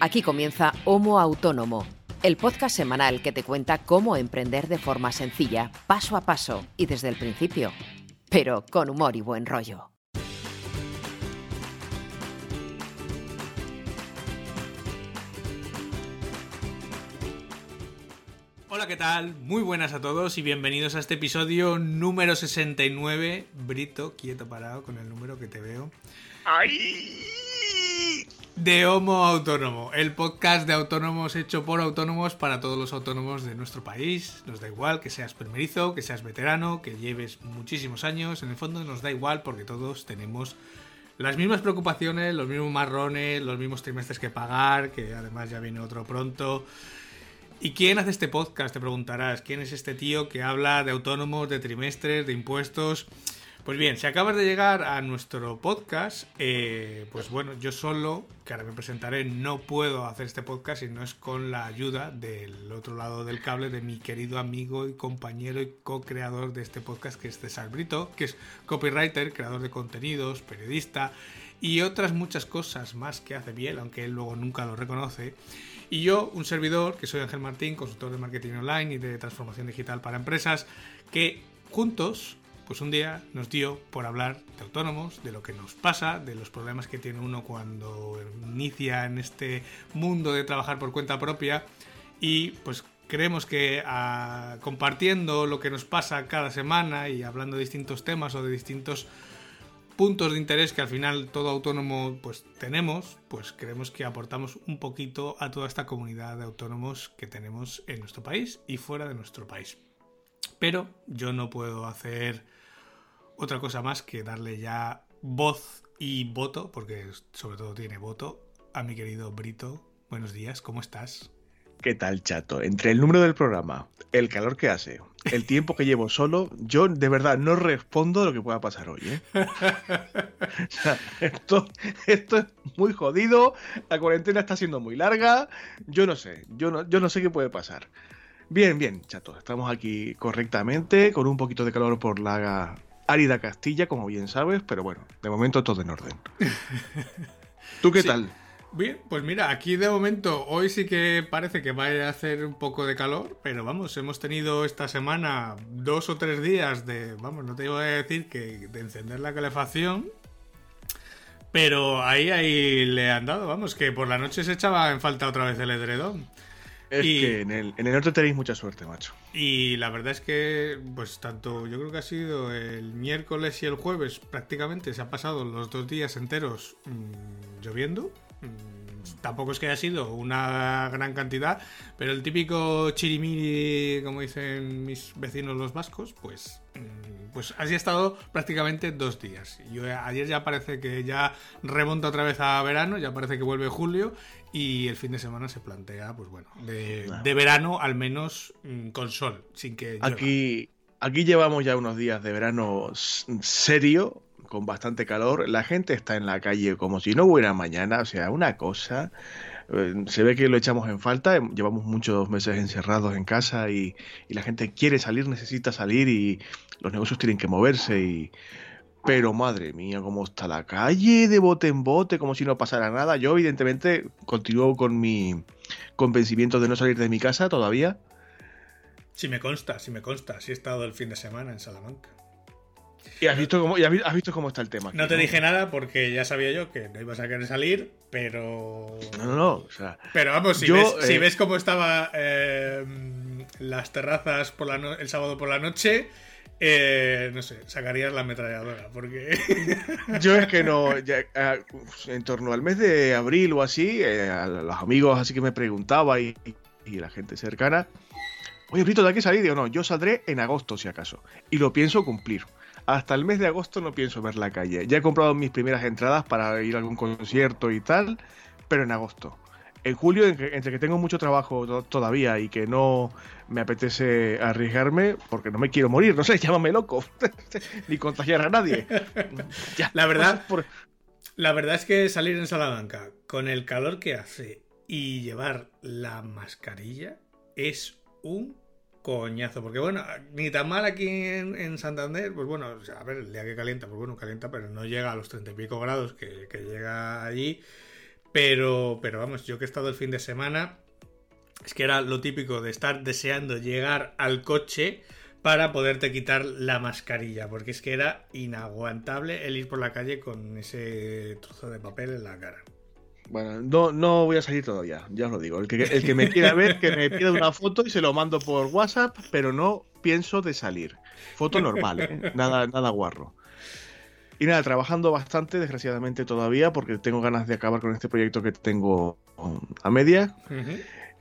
Aquí comienza Homo Autónomo, el podcast semanal que te cuenta cómo emprender de forma sencilla, paso a paso y desde el principio, pero con humor y buen rollo. Hola, ¿qué tal? Muy buenas a todos y bienvenidos a este episodio número 69. Brito, quieto parado con el número que te veo. ¡Ay! De Homo Autónomo, el podcast de autónomos hecho por autónomos para todos los autónomos de nuestro país. Nos da igual que seas primerizo, que seas veterano, que lleves muchísimos años. En el fondo nos da igual porque todos tenemos las mismas preocupaciones, los mismos marrones, los mismos trimestres que pagar, que además ya viene otro pronto. ¿Y quién hace este podcast? Te preguntarás. ¿Quién es este tío que habla de autónomos, de trimestres, de impuestos? Pues bien, si acabas de llegar a nuestro podcast, eh, pues bueno, yo solo, que ahora me presentaré, no puedo hacer este podcast si no es con la ayuda del otro lado del cable de mi querido amigo y compañero y co-creador de este podcast, que es César Brito, que es copywriter, creador de contenidos, periodista y otras muchas cosas más que hace bien, aunque él luego nunca lo reconoce. Y yo, un servidor, que soy Ángel Martín, consultor de marketing online y de transformación digital para empresas, que juntos, pues un día nos dio por hablar de autónomos, de lo que nos pasa, de los problemas que tiene uno cuando inicia en este mundo de trabajar por cuenta propia y pues creemos que ah, compartiendo lo que nos pasa cada semana y hablando de distintos temas o de distintos puntos de interés que al final todo autónomo pues tenemos, pues creemos que aportamos un poquito a toda esta comunidad de autónomos que tenemos en nuestro país y fuera de nuestro país. Pero yo no puedo hacer otra cosa más que darle ya voz y voto, porque sobre todo tiene voto, a mi querido Brito. Buenos días, ¿cómo estás? ¿Qué tal, chato? Entre el número del programa, el calor que hace, el tiempo que llevo solo, yo de verdad no respondo a lo que pueda pasar hoy. ¿eh? o sea, esto, esto es muy jodido, la cuarentena está siendo muy larga, yo no sé, yo no, yo no sé qué puede pasar. Bien, bien, chato, estamos aquí correctamente, con un poquito de calor por la árida Castilla, como bien sabes, pero bueno, de momento todo en orden. ¿Tú qué Sí. tal? Bien, pues mira, aquí de momento hoy sí que parece que vaya a hacer un poco de calor, pero vamos, hemos tenido esta semana dos o tres días de, vamos, no te iba a decir que de encender la calefacción, pero ahí ahí le han dado, vamos, que por la noche se echaba en falta otra vez el edredón. Es Y- que en el, en el norte tenéis mucha suerte, macho. Y la verdad es que, pues tanto, yo creo que ha sido el miércoles y el jueves prácticamente se ha pasado los dos días enteros mm, lloviendo. Mm, tampoco es que haya sido una gran cantidad, pero el típico chirimiri, como dicen mis vecinos los vascos, pues, mm, pues así ha estado prácticamente dos días. Yo, ayer ya parece que ya remonta otra vez a verano, ya parece que vuelve julio y el fin de semana se plantea, pues bueno, de, de verano al menos mm, con sol, sin que llueva. Aquí, aquí llevamos ya unos días de verano serio, con bastante calor. La gente está en la calle como si no hubiera mañana, o sea, una cosa. eh, Se ve que lo echamos en falta. em, Llevamos muchos meses encerrados en casa y, y la gente quiere salir, necesita salir y los negocios tienen que moverse. Y... Pero madre mía, cómo está la calle de bote en bote, como si no pasara nada. Yo, evidentemente, continúo con mi convencimiento de no salir de mi casa todavía. Si me consta, si me consta, si he estado el fin de semana en Salamanca. Y has visto cómo, y has vi- has visto cómo está el tema. aquí, No te dije nada porque ya sabía yo que no ibas a querer salir, pero... No, no, no. O sea, Pero vamos, si, Yo, ves, si eh, ves cómo estaba eh, las terrazas por la no- el sábado por la noche, eh, no sé, sacarías la ametralladora, porque... yo es que no. ya, ah, en torno al mes de abril o así, eh, a los amigos así que me preguntaba y, y la gente cercana. Oye, Brito, ¿de qué salir? Digo, no, yo saldré en agosto si acaso. Y lo pienso cumplir. Hasta el mes de agosto no pienso ver la calle. Ya he comprado mis primeras entradas para ir a algún concierto y tal, pero en agosto. En julio, entre que tengo mucho trabajo to- todavía y que no me apetece arriesgarme, porque no me quiero morir, no sé, llámame loco, ni contagiar a nadie. Ya, La verdad- por- La verdad es que salir en Salamanca con el calor que hace y llevar la mascarilla es un coñazo. Porque bueno, ni tan mal aquí en, en Santander, pues bueno, a ver, el día que calienta, pues bueno, calienta, pero no llega a los treinta y pico grados que, que llega allí. Pero, pero vamos, yo que he estado el fin de semana, es que era lo típico de estar deseando llegar al coche para poderte quitar la mascarilla, porque es que era inaguantable el ir por la calle con ese trozo de papel en la cara. Bueno, no, no voy a salir todavía, ya os lo digo. El que, el que me quiera ver, que me pida una foto y se lo mando por WhatsApp, pero no pienso de salir. Foto normal, ¿eh? nada, nada guarro. Y nada, trabajando bastante, desgraciadamente todavía, porque tengo ganas de acabar con este proyecto que tengo a media.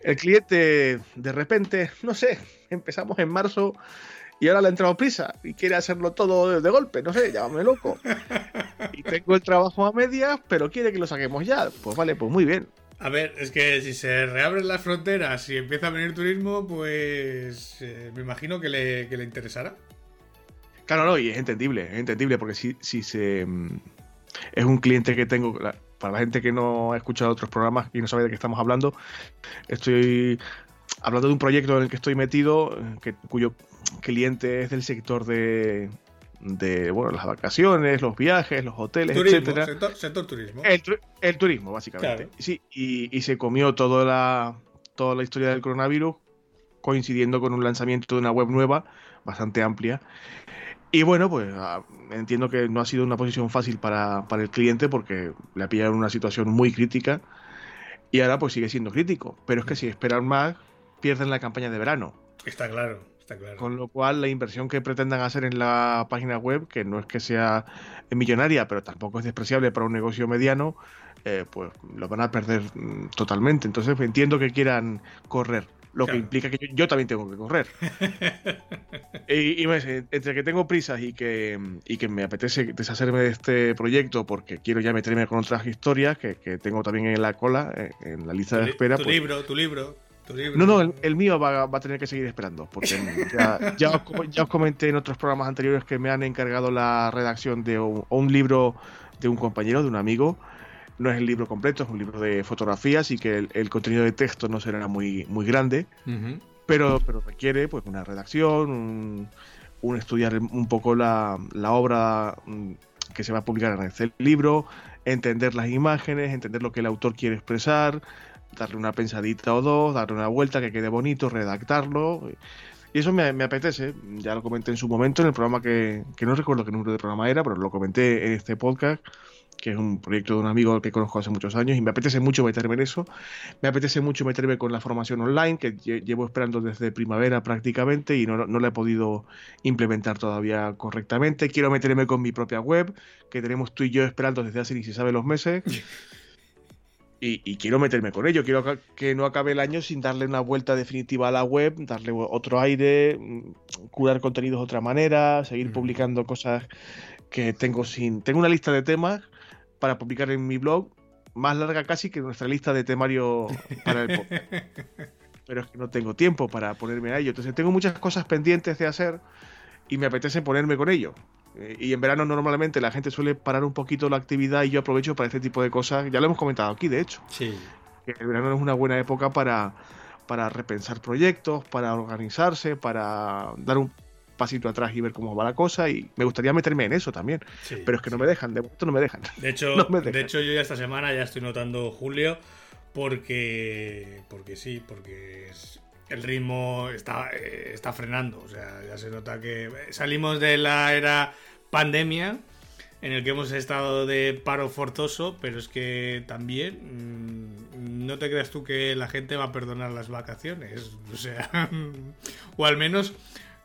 El cliente, de repente, no sé, empezamos en marzo y ahora le ha entrado prisa y quiere hacerlo todo de, golpe, no sé, llámame loco. Y tengo el trabajo a medias, pero quiere que lo saquemos ya. Pues vale, pues muy bien. A ver, es que si se reabren las fronteras y empieza a venir turismo, pues eh, me imagino que le, que le interesará. Claro, no, y es entendible, es entendible, porque si, si se. Mm, es un cliente que tengo. Para la gente que no ha escuchado otros programas y no sabe de qué estamos hablando, estoy hablando de un proyecto en el que estoy metido, que, cuyo cliente es del sector de, de bueno, las vacaciones, los viajes, los hoteles, etcétera. Sector, turismo. El, turismo, básicamente. Sí, y, se comió toda la, toda la historia del coronavirus coincidiendo con un lanzamiento de una web nueva bastante amplia. Y bueno, pues ah, entiendo que no ha sido una posición fácil para, para el cliente porque le ha pillado en una situación muy crítica y ahora pues sigue siendo crítico. Pero es que si esperan más, pierden la campaña de verano. Está claro, está claro. Con lo cual, la inversión que pretendan hacer en la página web, que no es que sea millonaria, pero tampoco es despreciable para un negocio mediano, eh, pues lo van a perder mm, totalmente. Entonces, entiendo que quieran correr. Lo que implica que yo, también tengo que correr. y, entre que tengo prisas y que, y que me apetece deshacerme de este proyecto porque quiero ya meterme con otras historias que, tengo también en la cola, eh, en, la lista de espera. Tu pues libro, tu libro. No, no, el, mío va, a tener que seguir esperando, porque ya, os, comenté en otros programas anteriores que me han encargado la redacción de un, libro de un compañero, de un amigo. No es el libro completo, es un libro de fotografías y que el, contenido de texto no será muy, muy grande, pero, pero requiere pues una redacción, un, estudiar un poco la, la obra mm, que se va a publicar en el libro, entender las imágenes, entender lo que el autor quiere expresar, darle una pensadita o dos, darle una vuelta que quede bonito, redactarlo. Y eso me, apetece, ya lo comenté en su momento en el programa que, que, no recuerdo qué número de programa era, pero lo comenté en este podcast, que es un proyecto de un amigo que conozco hace muchos años y me apetece mucho meterme en eso. Me apetece mucho meterme con la formación online, que llevo esperando desde primavera prácticamente y no, no la he podido implementar todavía correctamente. Quiero meterme con mi propia web, que tenemos tú y yo esperando desde hace ni se sabe los meses. y, quiero meterme con ello. Quiero que no acabe el año sin darle una vuelta definitiva a la web, darle otro aire, mm, curar contenidos de otra manera, seguir publicando cosas que tengo sin. Tengo una lista de temas para publicar en mi blog, más larga casi que nuestra lista de temario para el podcast. Pero es que no tengo tiempo para ponerme a ello. Entonces tengo muchas cosas pendientes de hacer y me apetece ponerme con ello. Eh, y en verano normalmente la gente suele parar un poquito la actividad y yo aprovecho para este tipo de cosas. Ya lo hemos comentado aquí, de hecho. Sí. Que el verano es una buena época para, para repensar proyectos, para organizarse, para dar un pasito atrás y ver cómo va la cosa y me gustaría meterme en eso también pero es que no me dejan de momento no me dejan de hecho de hecho yo ya esta semana ya estoy notando julio porque porque sí porque es, el ritmo está, eh, está frenando. O sea, ya se nota que salimos de la era pandemia en el que hemos estado de paro forzoso, pero es que también mm, no te creas tú que la gente va a perdonar las vacaciones. O sea, o al menos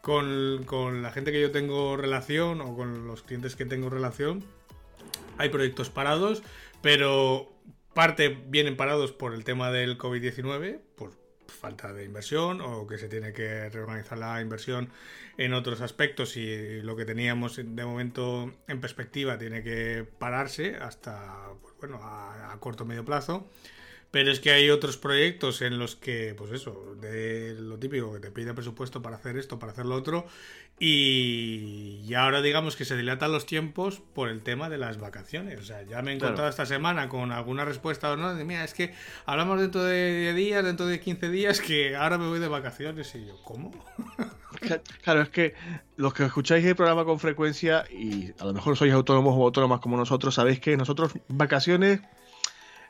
con, con la gente que yo tengo relación o con los clientes que tengo relación, hay proyectos parados, pero parte vienen parados por el tema del COVID-19, por falta de inversión o que se tiene que reorganizar la inversión en otros aspectos y lo que teníamos de momento en perspectiva tiene que pararse hasta pues bueno a, a corto o medio plazo pero es que hay otros proyectos en los que, pues eso, de lo típico, que te pide presupuesto para hacer esto, para hacer lo otro, y, ahora digamos que se dilatan los tiempos por el tema de las vacaciones. O sea, ya me he encontrado esta semana con alguna respuesta o no, de mira, es que hablamos dentro de días, dentro de 15 días, que ahora me voy de vacaciones, y yo, ¿cómo? Claro, es que los que escucháis el programa con frecuencia y a lo mejor sois autónomos o autónomas como nosotros, sabéis que nosotros vacaciones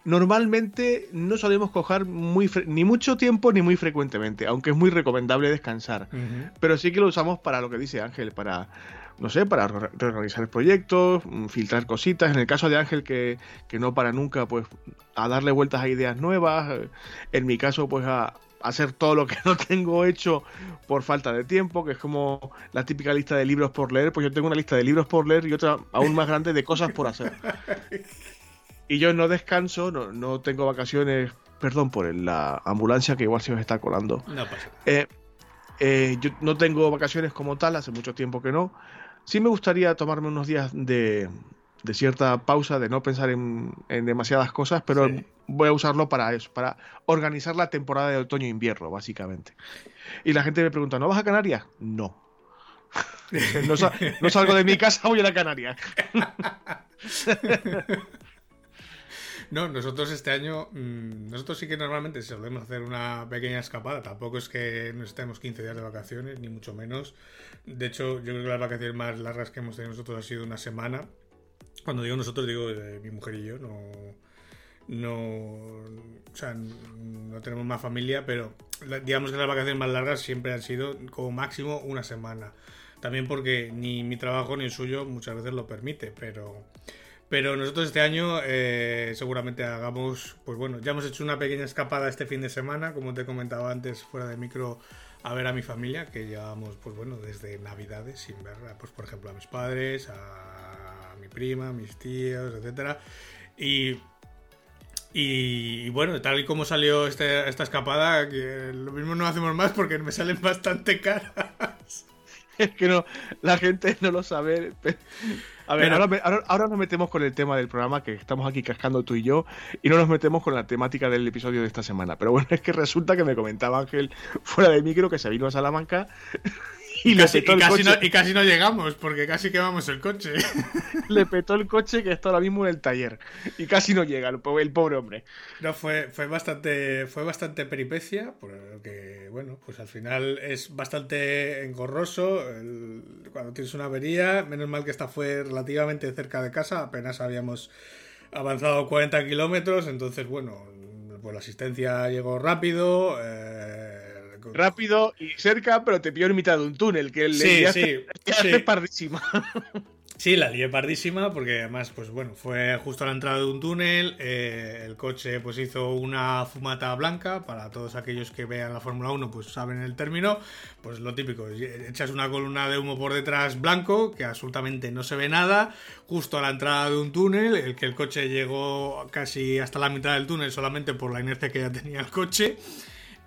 normalmente no solemos coger muy ni mucho tiempo ni muy frecuentemente, aunque es muy recomendable descansar. Pero sí que lo usamos para lo que dice Ángel, para no sé, para reorganizar el proyecto, mm, filtrar cositas. En el caso de Ángel, que, que, no para nunca, pues, a darle vueltas a ideas nuevas. Eh, en mi caso, pues, a, hacer todo lo que no tengo hecho por falta de tiempo, que es como la típica lista de libros por leer, pues yo tengo una lista de libros por leer y otra aún más grande de cosas por hacer. Y yo no descanso, no, no tengo vacaciones, perdón por la ambulancia que igual se me está colando. No pasa. Eh, eh, yo no tengo vacaciones como tal, hace mucho tiempo que no. Sí me gustaría tomarme unos días de, de cierta pausa, de no pensar en, demasiadas cosas, pero voy a usarlo para eso, para organizar la temporada de otoño-invierno, básicamente. Y la gente me pregunta, ¿no vas a Canarias? No. no, no, salgo de mi casa, voy a la Canarias. No, nosotros este año, mm, nosotros sí que normalmente solemos hacer una pequeña escapada. Tampoco es que nos estemos 15 días de vacaciones, ni mucho menos. De hecho, yo creo que las vacaciones más largas que hemos tenido nosotros ha sido una semana. Cuando digo nosotros, digo mi mujer y yo, no, no, o sea, no tenemos más familia, pero digamos que las vacaciones más largas siempre han sido como máximo una semana. También porque ni mi trabajo ni el suyo muchas veces lo permite, pero, pero nosotros este año eh, seguramente hagamos, pues bueno, ya hemos hecho una pequeña escapada este fin de semana, como te comentaba antes fuera de micro, a ver a mi familia, que llevamos, pues bueno, desde Navidades sin ver, pues por ejemplo, a mis padres, a mi prima, mis tíos, etcétera. Y, y, bueno, tal y como salió este, esta escapada, lo mismo no hacemos más porque me salen bastante caras. Es que no, la gente no lo sabe. A ver, ahora, ahora, nos metemos con el tema del programa que estamos aquí cascando tú y yo y no nos metemos con la temática del episodio de esta semana. Pero bueno, es que resulta que me comentaba Ángel fuera de micro que se vino a Salamanca y, casi, no, llegamos, porque casi quemamos el coche. le petó el coche que está ahora mismo en el taller. Y casi no llega el pobre, hombre. No, fue, fue bastante. Fue bastante peripecia. Porque, bueno, pues al final es bastante engorroso. cuando tienes una avería. Menos mal que esta fue relativamente cerca de casa. Apenas habíamos avanzado 40 kilómetros. Entonces, bueno, pues la asistencia llegó rápido. Eh, rápido y cerca, pero te pilló en mitad de un túnel, que sí, le sí, sí. pardísima. Sí, la lié pardísima porque además, pues bueno, fue justo a la entrada de un túnel, eh, el coche pues hizo una fumata blanca, para todos aquellos que vean la Fórmula 1 pues saben el término, pues lo típico, echas una columna de humo por detrás blanco, que absolutamente no se ve nada, justo a la entrada de un túnel, el que el coche llegó casi hasta la mitad del túnel solamente por la inercia que ya tenía el coche.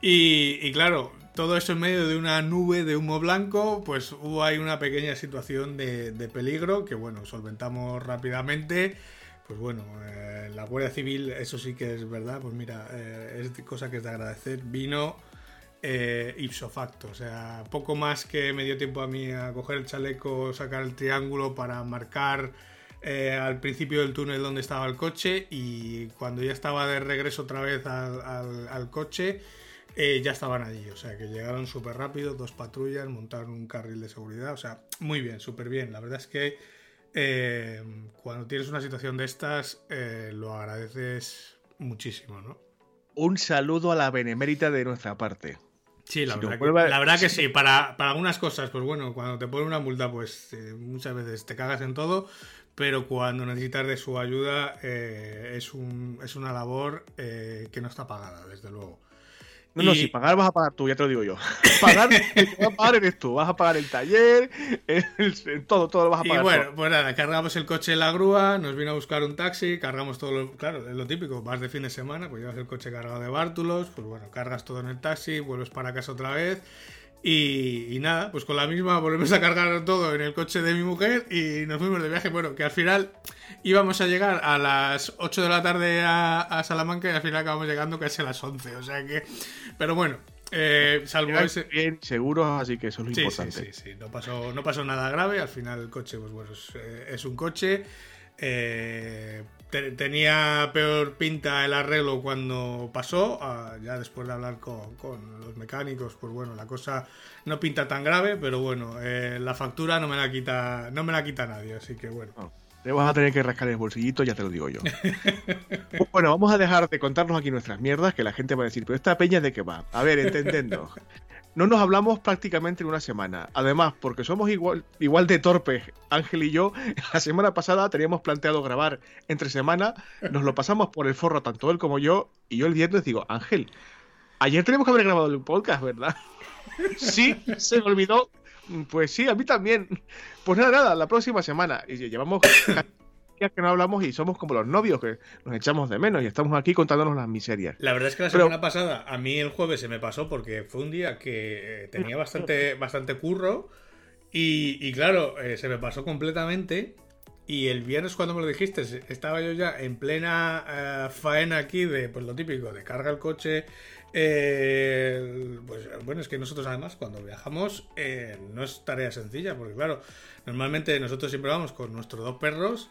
Y, claro, todo eso en medio de una nube de humo blanco, pues hubo ahí una pequeña situación de, peligro que, bueno, solventamos rápidamente. Pues bueno, eh, la Guardia Civil, eso sí que es verdad, pues mira, eh, es cosa que es de agradecer. Vino eh, ipso facto, o sea, poco más que me dio tiempo a mí a coger el chaleco, sacar el triángulo para marcar al principio del túnel donde estaba el coche y cuando ya estaba de regreso otra vez al coche eh, ya estaban allí, o sea que llegaron súper rápido, dos patrullas, montaron un carril de seguridad, o sea, muy bien, súper bien. La verdad es que eh, cuando tienes una situación de estas, eh, lo agradeces muchísimo, ¿no? Un saludo a la benemérita de nuestra parte. Sí, la, verdad, que, la verdad que sí, para, algunas cosas, pues bueno, cuando te ponen una multa, pues muchas veces te cagas en todo, pero cuando necesitas de su ayuda es, un, es una labor que no está pagada, desde luego. No, no, si pagar vas a pagar tú, ya te lo digo yo. Pagar, vas a pagar eres tú, vas a pagar el taller, todo, todo lo vas a pagar. Y bueno, pues nada, cargamos el coche en la grúa, nos vino a buscar un taxi, cargamos todo lo, claro, es lo típico, vas de fin de semana, pues llevas el coche cargado de bártulos, pues bueno, cargas todo en el taxi, vuelves para casa otra vez y, nada, pues con la misma volvemos a cargar todo en el coche de mi mujer y nos fuimos de viaje. Bueno, que al final íbamos a llegar a las 8 de la tarde a, Salamanca y al final acabamos llegando casi a las 11. O sea que, pero bueno, eh, salvo ese... Bien, seguros, así que eso es lo importante. Sí, sí, sí, no pasó, no pasó nada grave. Al final el coche, pues bueno, es, eh, un coche. Eh, tenía peor pinta el arreglo cuando pasó, ah, ya después de hablar con, los mecánicos, pues bueno, la cosa no pinta tan grave, pero bueno, eh, la factura no me la quita, no me la quita nadie, así que bueno. Te vas a tener que rascar el bolsillito, ya te lo digo yo. bueno, vamos a dejar de contarnos aquí nuestras mierdas, que la gente va a decir, pero esta peña de qué va. A ver, entendendo. No nos hablamos prácticamente en una semana. Además, porque somos igual, igual de torpes, Ángel y yo, la semana pasada teníamos planteado grabar entre semana, nos lo pasamos por el forro tanto él como yo, y yo el viernes digo, Ángel, ayer tenemos que haber grabado el podcast, ¿verdad? sí, se me olvidó pues sí, a mí también. Pues nada, nada, la próxima semana. Y llevamos días que no hablamos y somos como los novios, que nos echamos de menos y estamos aquí contándonos las miserias. La verdad es que la semana pasada, a mí el jueves se me pasó porque fue un día que eh, tenía bastante, bastante curro y, claro, eh, se me pasó completamente. Y el viernes cuando me lo dijiste, estaba yo ya en plena eh, faena aquí de pues lo típico, de carga el coche, eh, pues bueno, es que nosotros además cuando viajamos eh, no es tarea sencilla, porque claro, normalmente nosotros siempre vamos con nuestros dos perros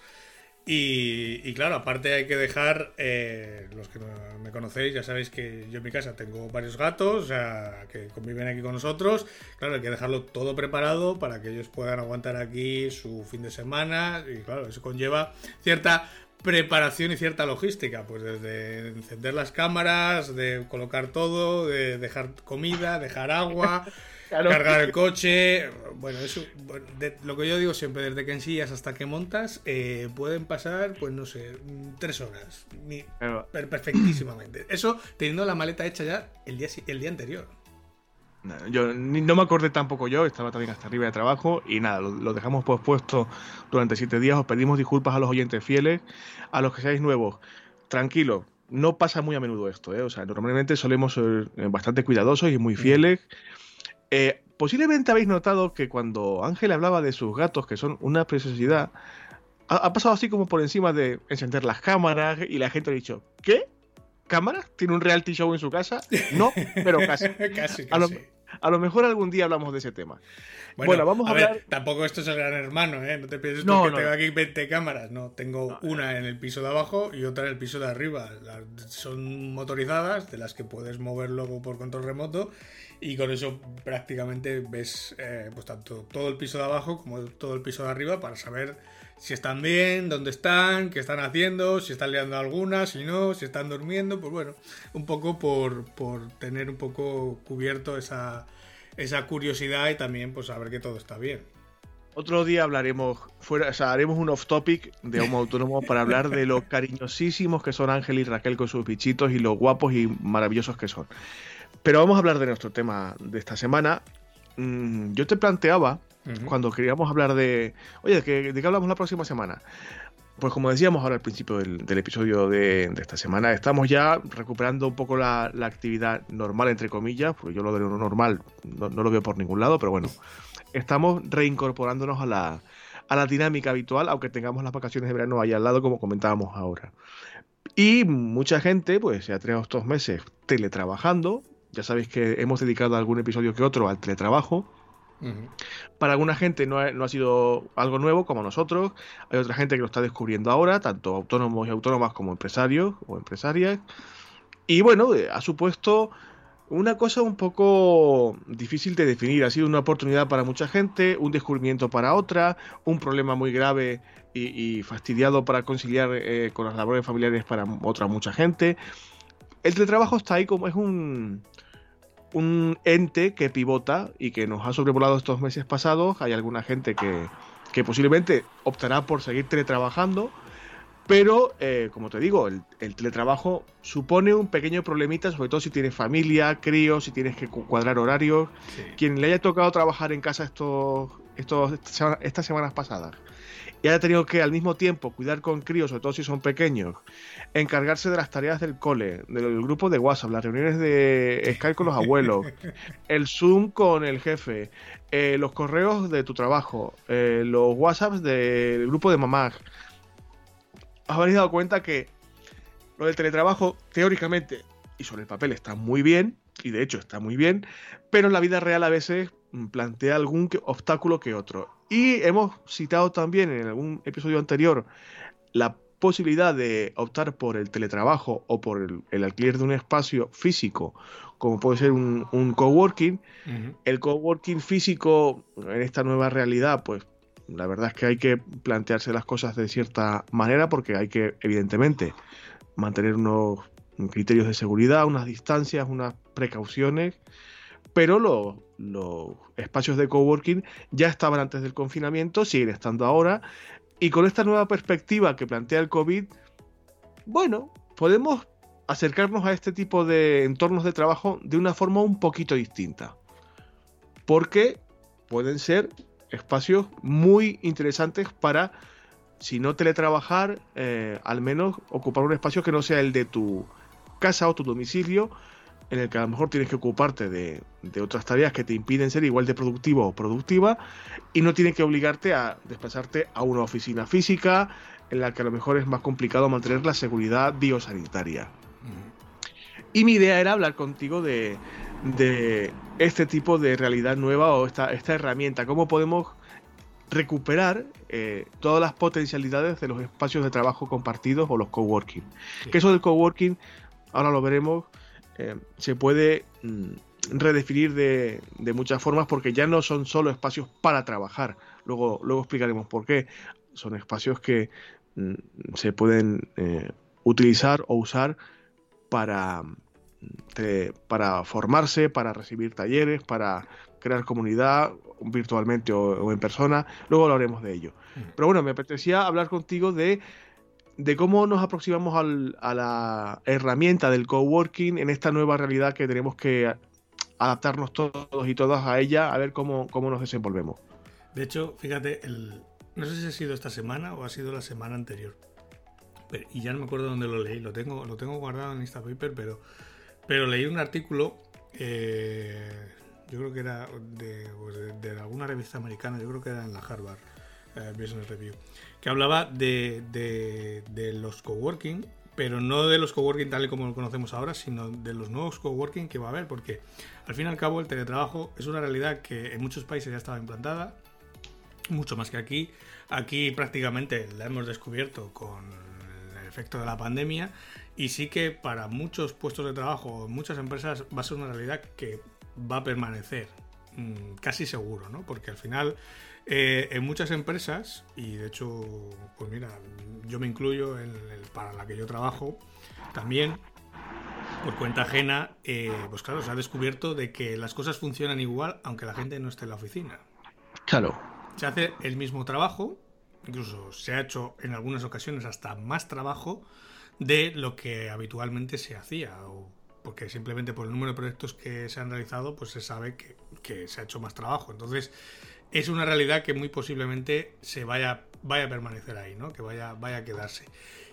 y, claro, aparte hay que dejar, eh, los que me conocéis ya sabéis que yo en mi casa tengo varios gatos, o sea, que conviven aquí con nosotros, claro, hay que dejarlo todo preparado para que ellos puedan aguantar aquí su fin de semana y claro, eso conlleva cierta preparación y cierta logística, pues desde encender las cámaras, de colocar todo, de dejar comida, dejar agua, cargar el coche. Bueno, eso, lo que yo digo siempre, desde que ensillas hasta que montas, eh, pueden pasar, pues no sé, tres horas. Perfectísimamente. Eso teniendo la maleta hecha ya el día, el día anterior. Yo no me acordé tampoco yo, estaba también hasta arriba de trabajo y nada, lo, dejamos pospuesto durante siete días. Os pedimos disculpas a los oyentes fieles, a los que seáis nuevos. Tranquilo, no pasa muy a menudo esto, ¿eh? O sea, normalmente solemos ser eh, bastante cuidadosos y muy fieles. Eh, posiblemente habéis notado que cuando Ángel hablaba de sus gatos, que son una preciosidad, ha, pasado así como por encima de encender las cámaras y la gente ha dicho, ¿qué? cámaras? ¿Tiene un reality show en su casa? No, pero casi. casi, A, lo, mejor algún día hablamos de ese tema. Bueno, vamos a, ver. Tampoco esto es el gran hermano, ¿eh? No te pienses que tengo aquí 20 cámaras. No, tengo una en el piso de abajo y otra en el piso de arriba. son motorizadas, de las que puedes mover luego por control remoto. Y con eso prácticamente ves eh, pues tanto todo el piso de abajo como todo el piso de arriba para saber si están bien, dónde están, qué están haciendo, si están liando alguna, si no, si están durmiendo, pues bueno, un poco por, tener un poco cubierto esa, esa curiosidad y también pues saber que todo está bien. Otro día hablaremos, fuera, o sea, haremos un off topic de Homo Autónomo para hablar de lo cariñosísimos que son Ángel y Raquel con sus bichitos y lo guapos y maravillosos que son. Pero vamos a hablar de nuestro tema de esta semana. Mm, yo te planteaba cuando queríamos hablar de, oye, ¿de qué, ¿de qué, hablamos la próxima semana? Pues como decíamos ahora al principio del, episodio de, esta semana, estamos ya recuperando un poco la, actividad normal, entre comillas, porque yo lo de lo normal no, lo veo por ningún lado, pero bueno, estamos reincorporándonos a la, a la dinámica habitual, aunque tengamos las vacaciones de verano ahí al lado, como comentábamos ahora. Y mucha gente, pues ha traído estos meses teletrabajando. Ya sabéis que hemos dedicado algún episodio que otro al teletrabajo. Para alguna gente no ha, sido algo nuevo como nosotros, hay otra gente que lo está descubriendo ahora, tanto autónomos y autónomas como empresarios o empresarias. Y bueno, eh, ha supuesto una cosa un poco difícil de definir. Ha sido una oportunidad para mucha gente, un descubrimiento para otra, un problema muy grave y, fastidiado para conciliar eh, con las labores familiares para otra mucha gente. El teletrabajo está ahí como es un, un ente que pivota y que nos ha sobrevolado estos meses pasados. Hay alguna gente que, posiblemente optará por seguir teletrabajando, pero eh, como te digo, el, teletrabajo supone un pequeño problemita, sobre todo si tienes familia, críos, si tienes que cuadrar horarios. Quien le haya tocado trabajar en casa estos, estos, estas semanas pasadas y haya tenido que al mismo tiempo cuidar con críos, sobre todo si son pequeños, encargarse de las tareas del cole, del grupo de WhatsApp, las reuniones de Skype con los abuelos, el Zoom con el jefe, eh, los correos de tu trabajo, eh, los WhatsApps del grupo de mamás. Os habéis dado cuenta que lo del teletrabajo, teóricamente y sobre el papel, está muy bien, y de hecho está muy bien, pero en la vida real a veces plantea algún obstáculo que otro. Y hemos citado también en algún episodio anterior la posibilidad de optar por el teletrabajo o por el, alquiler de un espacio físico, como puede ser un, coworking. El coworking físico en esta nueva realidad, pues la verdad es que hay que plantearse las cosas de cierta manera porque hay que, evidentemente, mantener unos criterios de seguridad, unas distancias, unas precauciones, pero los, espacios de coworking ya estaban antes del confinamiento, siguen estando ahora, y con esta nueva perspectiva que plantea el COVID, bueno, podemos acercarnos a este tipo de entornos de trabajo de una forma un poquito distinta. Porque pueden ser espacios muy interesantes para, si no teletrabajar, eh, al menos ocupar un espacio que no sea el de tu casa o tu domicilio, en el que a lo mejor tienes que ocuparte de, otras tareas que te impiden ser igual de productivo o productiva y no tienes que obligarte a desplazarte a una oficina física en la que a lo mejor es más complicado mantener la seguridad biosanitaria. Y mi idea era hablar contigo de, de este tipo de realidad nueva o esta, esta herramienta, cómo podemos recuperar eh, todas las potencialidades de los espacios de trabajo compartidos o los coworking. Que eso del coworking, ahora lo veremos, eh, se puede mm, redefinir de, muchas formas porque ya no son solo espacios para trabajar. Luego, luego explicaremos por qué. Son espacios que mm, se pueden eh, utilizar o usar para, para formarse, para recibir talleres, para crear comunidad virtualmente o, en persona. Luego hablaremos de ello. Mm. Pero bueno, me apetecía hablar contigo de, de cómo nos aproximamos a la herramienta del coworking en esta nueva realidad que tenemos que adaptarnos todos y todas a ella, a ver cómo, cómo nos desenvolvemos. De hecho, fíjate, no sé si ha sido esta semana o ha sido la semana anterior. y ya no me acuerdo dónde lo leí, lo tengo, lo tengo guardado en Instapaper, pero pero leí un artículo, eh, yo creo que era pues, de, alguna revista americana, yo creo que era en la Harvard eh, Business Review, que hablaba de, de, los coworking, pero no de los coworking tal y como lo conocemos ahora, sino de los nuevos coworking que va a haber, porque al fin y al cabo el teletrabajo es una realidad que en muchos países ya estaba implantada, mucho más que aquí. Aquí prácticamente la hemos descubierto con el efecto de la pandemia y sí que para muchos puestos de trabajo, muchas empresas, va a ser una realidad que va a permanecer, mm, casi seguro, ¿no? Porque al final, eh, en muchas empresas, y de hecho, pues mira, yo me incluyo en el, para la que yo trabajo, también por cuenta ajena, eh, pues claro, se ha descubierto de que las cosas funcionan igual aunque la gente no esté en la oficina. Claro. Se hace el mismo trabajo, incluso se ha hecho en algunas ocasiones hasta más trabajo, de lo que habitualmente se hacía, o porque simplemente por el número de proyectos que se han realizado, pues se sabe que, se ha hecho más trabajo. Entonces, es una realidad que muy posiblemente se vaya, vaya a permanecer ahí, ¿no? Que vaya, vaya a quedarse.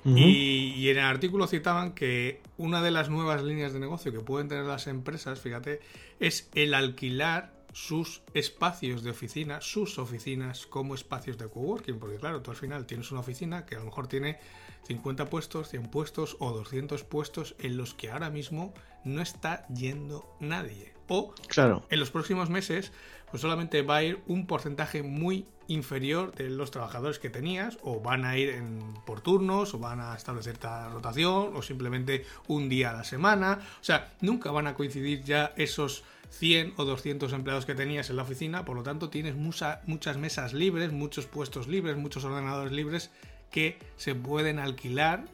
y, y, en el artículo citaban que una de las nuevas líneas de negocio que pueden tener las empresas, fíjate, es el alquilar sus espacios de oficina, sus oficinas como espacios de coworking, porque claro, tú al final tienes una oficina que a lo mejor tiene 50 puestos, 100 puestos o 200 puestos en los que ahora mismo no está yendo nadie. O claro. en los próximos meses, pues solamente va a ir un porcentaje muy inferior de los trabajadores que tenías, o van a ir en, por turnos, o van a establecer esta rotación, o simplemente un día a la semana. O sea, nunca van a coincidir ya esos 100 o 200 empleados que tenías en la oficina, por lo tanto tienes muchas mesas libres, muchos puestos libres, muchos ordenadores libres que se pueden alquilar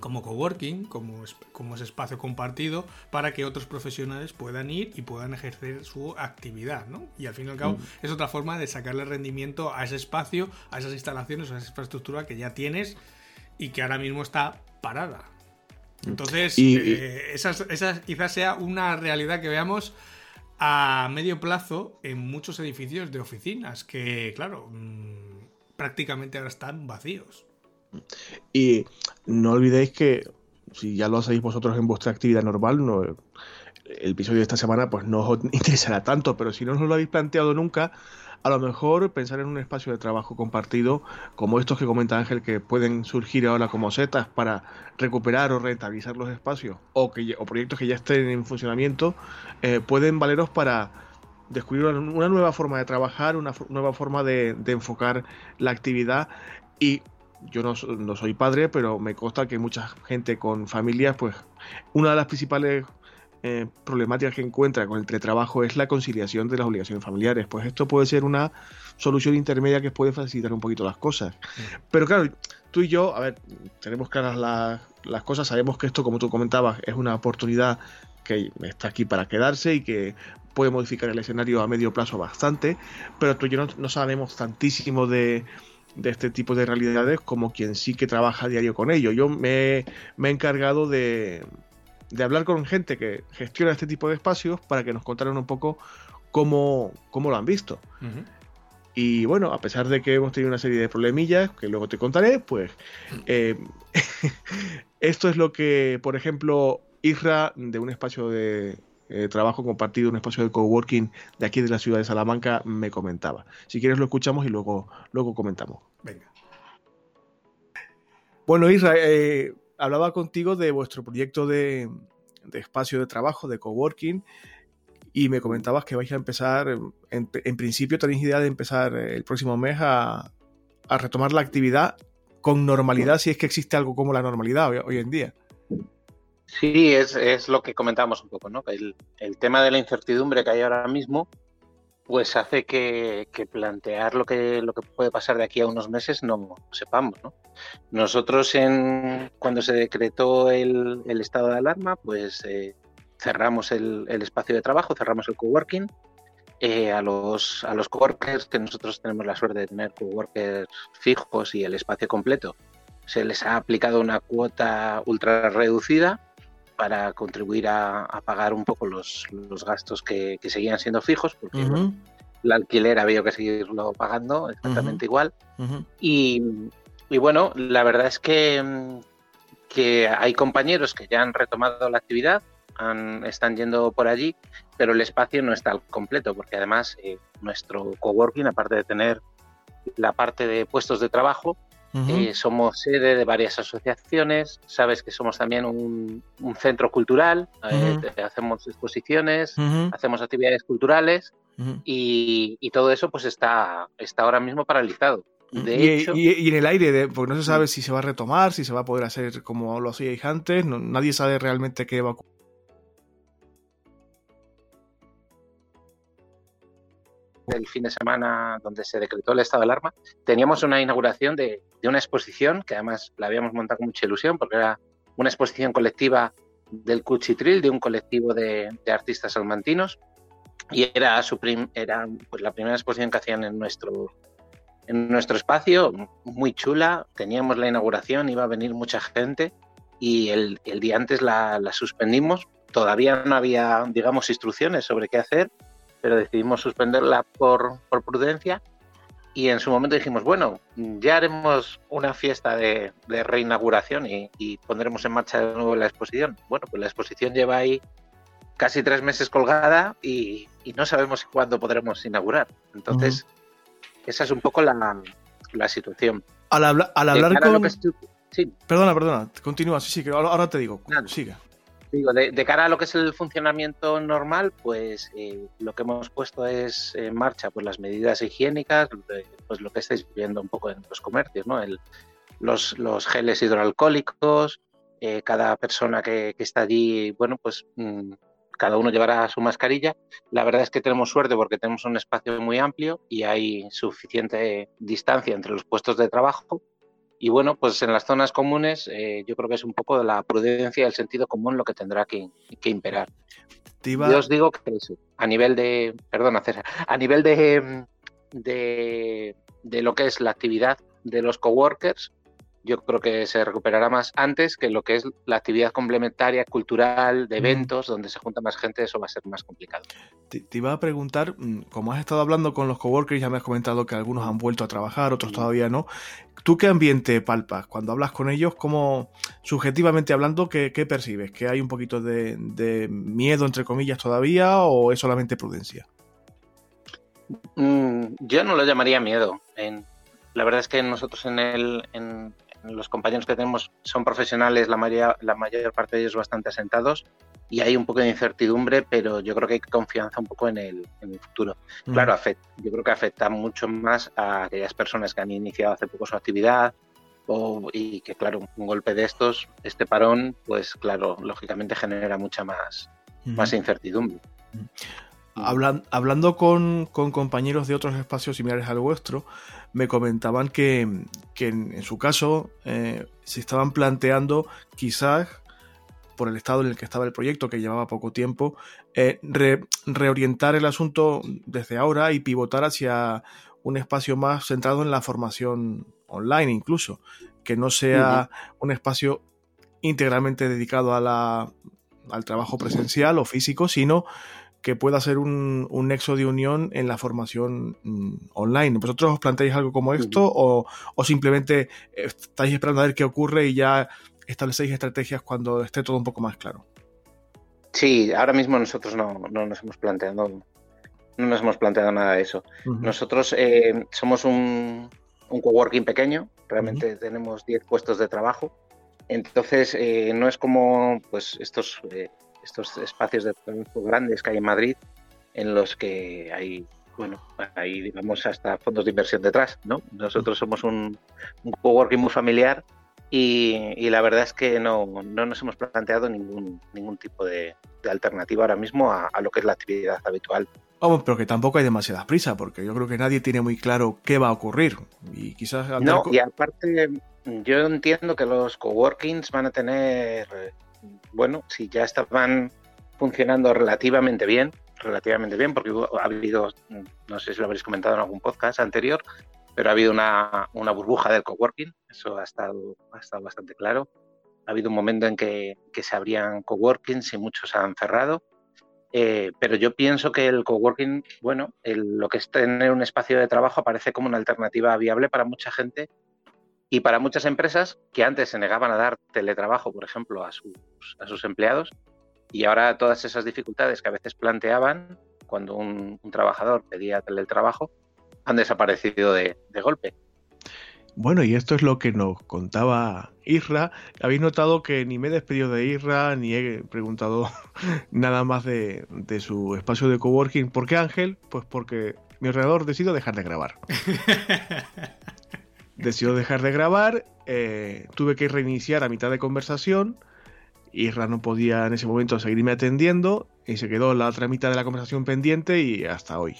como coworking, como, como ese espacio compartido, para que otros profesionales puedan ir y puedan ejercer su actividad, ¿no? Y al fin y al cabo mm. es otra forma de sacarle rendimiento a ese espacio, a esas instalaciones, a esa infraestructura que ya tienes y que ahora mismo está parada. Entonces, eh, esa, quizás sea una realidad que veamos a medio plazo en muchos edificios de oficinas, que claro, mm, prácticamente ahora están vacíos. Y no olvidéis que, si ya lo hacéis vosotros en vuestra actividad normal, no, el episodio de esta semana pues no os interesará tanto, pero si no os lo habéis planteado nunca, a lo mejor pensar en un espacio de trabajo compartido como estos que comenta Ángel que pueden surgir ahora como setas para recuperar o rentabilizar los espacios o, que, o proyectos que ya estén en funcionamiento eh, pueden valeros para descubrir una, nueva forma de trabajar, una nueva forma de, enfocar la actividad y yo no, no, soy padre, pero me consta que mucha gente con familias, pues una de las principales eh, problemáticas que encuentra con el teletrabajo es la conciliación de las obligaciones familiares. Pues esto puede ser una solución intermedia que puede facilitar un poquito las cosas. Pero claro, tú y yo, a ver, tenemos claras las cosas, sabemos que esto, como tú comentabas, es una oportunidad que está aquí para quedarse y que puede modificar el escenario a medio plazo bastante, pero tú y yo no, sabemos tantísimo de, este tipo de realidades como quien sí que trabaja a diario con ello. Yo me he encargado de, de hablar con gente que gestiona este tipo de espacios para que nos contaran un poco cómo, cómo lo han visto. Y bueno, a pesar de que hemos tenido una serie de problemillas que luego te contaré, pues eh, esto es lo que, por ejemplo, Isra de un espacio de eh, trabajo compartido, un espacio de coworking de aquí de la ciudad de Salamanca, me comentaba. Si quieres lo escuchamos y luego, luego comentamos. Venga. Bueno, Isra, eh, hablaba contigo de vuestro proyecto de, espacio de trabajo, de coworking, y me comentabas que vais a empezar, en, principio tenéis idea de empezar el próximo mes a, retomar la actividad con normalidad, si es que existe algo como la normalidad hoy, en día. Sí, es, lo que comentábamos un poco, ¿no? El, el tema de la incertidumbre que hay ahora mismo pues hace que, plantear lo que, lo que puede pasar de aquí a unos meses no sepamos. ¿no? Nosotros en, cuando se decretó el, estado de alarma, pues eh, cerramos el, espacio de trabajo, cerramos el coworking. Eh, a, los, a los coworkers, que nosotros tenemos la suerte de tener coworkers fijos y el espacio completo, se les ha aplicado una cuota ultra reducida para contribuir a, pagar un poco los, gastos que, seguían siendo fijos, porque el alquiler había que seguirlo pagando exactamente igual. y, bueno, la verdad es que, que hay compañeros que ya han retomado la actividad, están yendo por allí, pero el espacio no está al completo, porque además eh, nuestro coworking, aparte de tener la parte de puestos de trabajo, eh, somos sede de varias asociaciones, sabes que somos también un, centro cultural, eh, hacemos exposiciones, hacemos actividades culturales y, todo eso pues está, está ahora mismo paralizado. De y, hecho, y, en el aire, porque no se sabe si se va a retomar, si se va a poder hacer como lo hacíais antes, nadie sabe realmente qué va a ocurrir el fin de semana donde se decretó el estado de alarma, teníamos una inauguración de, una exposición que además la habíamos montado con mucha ilusión porque era una exposición colectiva del Cuchitril, de un colectivo de, artistas salmantinos y era, su era pues, la primera exposición que hacían en nuestro, en nuestro espacio, muy chula, teníamos la inauguración, iba a venir mucha gente y el, día antes la, la suspendimos, todavía no había, digamos, instrucciones sobre qué hacer pero decidimos suspenderla por, prudencia y en su momento dijimos, bueno, ya haremos una fiesta de, reinauguración y, pondremos en marcha de nuevo la exposición. Bueno, pues la exposición lleva ahí casi tres meses colgada y, no sabemos cuándo podremos inaugurar. Entonces, esa es un poco la, situación. Al, hablar con... Perdona, perdona, continúa, sí, sí, que ahora, te digo, siga. Digo, de, cara a lo que es el funcionamiento normal, pues eh, lo que hemos puesto es en marcha pues las medidas higiénicas, pues lo que estáis viendo un poco en los comercios, ¿no? El, los, geles hidroalcohólicos, eh, cada persona que, está allí, bueno, pues mm, cada uno llevará su mascarilla. La verdad es que tenemos suerte porque tenemos un espacio muy amplio y hay suficiente distancia entre los puestos de trabajo y bueno, pues en las zonas comunes eh, yo creo que es un poco de la prudencia y el sentido común lo que tendrá que, imperar. Yo os digo que a nivel de, perdón, César, a nivel de, de, de lo que es la actividad de los coworkers, yo creo que se recuperará más antes que lo que es la actividad complementaria, cultural, de eventos, donde se junta más gente, eso va a ser más complicado. Te, iba a preguntar, mm, como has estado hablando con los coworkers, ya me has comentado que algunos han vuelto a trabajar, otros todavía no. ¿Tú qué ambiente palpas? Cuando hablas con ellos, ¿cómo, subjetivamente hablando, qué, percibes? ¿Que hay un poquito de, miedo, entre comillas, todavía o es solamente prudencia? Mm, yo no lo llamaría miedo. la verdad es que nosotros en, el, en, los compañeros que tenemos son profesionales, la mayor, la mayor parte de ellos bastante asentados y hay un poco de incertidumbre, pero yo creo que hay confianza un poco en el, futuro. Mm. Claro, afecta, yo creo que afecta mucho más a aquellas personas que han iniciado hace poco su actividad y que, claro, un golpe de estos, este parón, pues claro, lógicamente genera mucha más más incertidumbre. hablando con, compañeros de otros espacios similares al vuestro, me comentaban que, en, su caso eh, se estaban planteando quizás por el estado en el que estaba el proyecto, que llevaba poco tiempo, eh, reorientar el asunto desde ahora y pivotar hacia un espacio más centrado en la formación online incluso, que no sea un espacio íntegramente dedicado a la, al trabajo presencial o físico, sino que pueda ser un, nexo de unión en la formación mm, online. ¿Vosotros os planteáis algo como esto o, o, simplemente estáis esperando a ver qué ocurre y ya establecéis estrategias cuando esté todo un poco más claro? Sí, ahora mismo nosotros no, nos hemos planteado no nos hemos planteado nada de eso. Nosotros eh, somos un, un, coworking pequeño, realmente tenemos 10 puestos de trabajo, entonces eh, no es como pues estos, eh, estos espacios de trabajo grandes que hay en Madrid, en los que hay, bueno, hay digamos hasta fondos de inversión detrás, ¿no? Nosotros somos un, un coworking muy familiar y, la verdad es que no, nos hemos planteado ningún, ningún tipo de, alternativa ahora mismo a, lo que es la actividad habitual. Vamos, pero que tampoco hay demasiada prisa, porque yo creo que nadie tiene muy claro qué va a ocurrir. Y quizás. No, y aparte, yo entiendo que los coworkings van a tener. Bueno, si ya estaban funcionando relativamente bien, relativamente bien, porque ha habido, no sé si lo habréis comentado en algún podcast anterior, pero ha habido una, burbuja del coworking, eso ha estado, ha estado bastante claro. Ha habido un momento en que, se abrían coworkings y muchos han cerrado. Eh, pero yo pienso que el coworking, bueno, lo que es tener un espacio de trabajo aparece como una alternativa viable para mucha gente y para muchas empresas que antes se negaban a dar teletrabajo, por ejemplo, a sus, a sus empleados y ahora todas esas dificultades que a veces planteaban cuando un, un trabajador pedía teletrabajo, han desaparecido de, golpe. Bueno, y esto es lo que nos contaba Isra. Habéis notado que ni me he despedido de Isra, ni he preguntado nada más de, su espacio de coworking. ¿Por qué Ángel? Pues porque mi ordenador decidió dejar de grabar. decidió dejar de grabar, eh, tuve que reiniciar a mitad de conversación. Isra no podía en ese momento seguirme atendiendo y se quedó la otra mitad de la conversación pendiente y hasta hoy.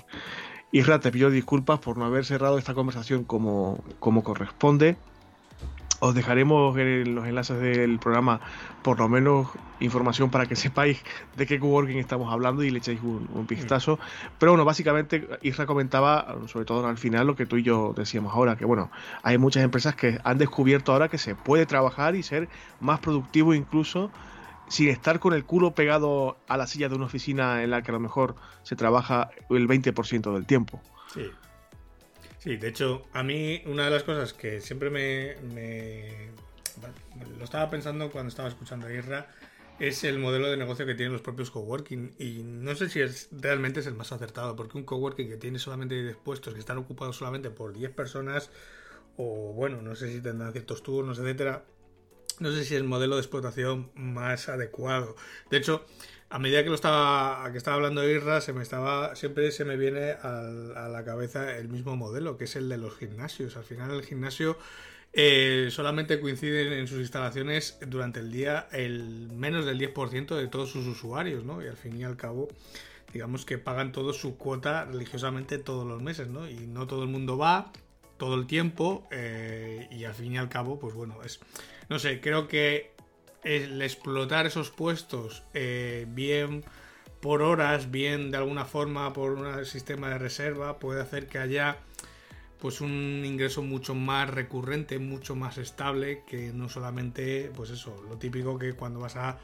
Isra, te pido disculpas por no haber cerrado esta conversación como, como corresponde. Os dejaremos en los enlaces del programa por lo menos información para que sepáis de qué coworking estamos hablando y le echéis un, vistazo. Pero bueno, básicamente Isra comentaba, sobre todo al final, lo que tú y yo decíamos ahora, que bueno, hay muchas empresas que han descubierto ahora que se puede trabajar y ser más productivo incluso sin estar con el culo pegado a la silla de una oficina en la que a lo mejor se trabaja el 20% del tiempo. Sí. Sí, de hecho, a mí una de las cosas que siempre me, lo estaba pensando cuando estaba escuchando a Irra es el modelo de negocio que tienen los propios coworking y no sé si es realmente es el más acertado porque un coworking que tiene solamente 10 puestos que están ocupados solamente por 10 personas o bueno, no sé si tendrán ciertos turnos, etcétera, no sé si es el modelo de explotación más adecuado. De hecho, a medida que lo estaba que estaba hablando Irra, se me estaba siempre se me viene a la cabeza el mismo modelo, que es el de los gimnasios. Al final el gimnasio eh, solamente coinciden en sus instalaciones durante el día el menos del 10% de todos sus usuarios, ¿no? Y al fin y al cabo, digamos que pagan todo su cuota religiosamente todos los meses, ¿no? Y no todo el mundo va todo el tiempo eh, y al fin y al cabo, pues bueno, es no sé, creo que el explotar esos puestos eh, bien por horas, bien de alguna forma por un sistema de reserva, puede hacer que haya pues un ingreso mucho más recurrente, mucho más estable, que no solamente, pues eso, lo típico que cuando vas a,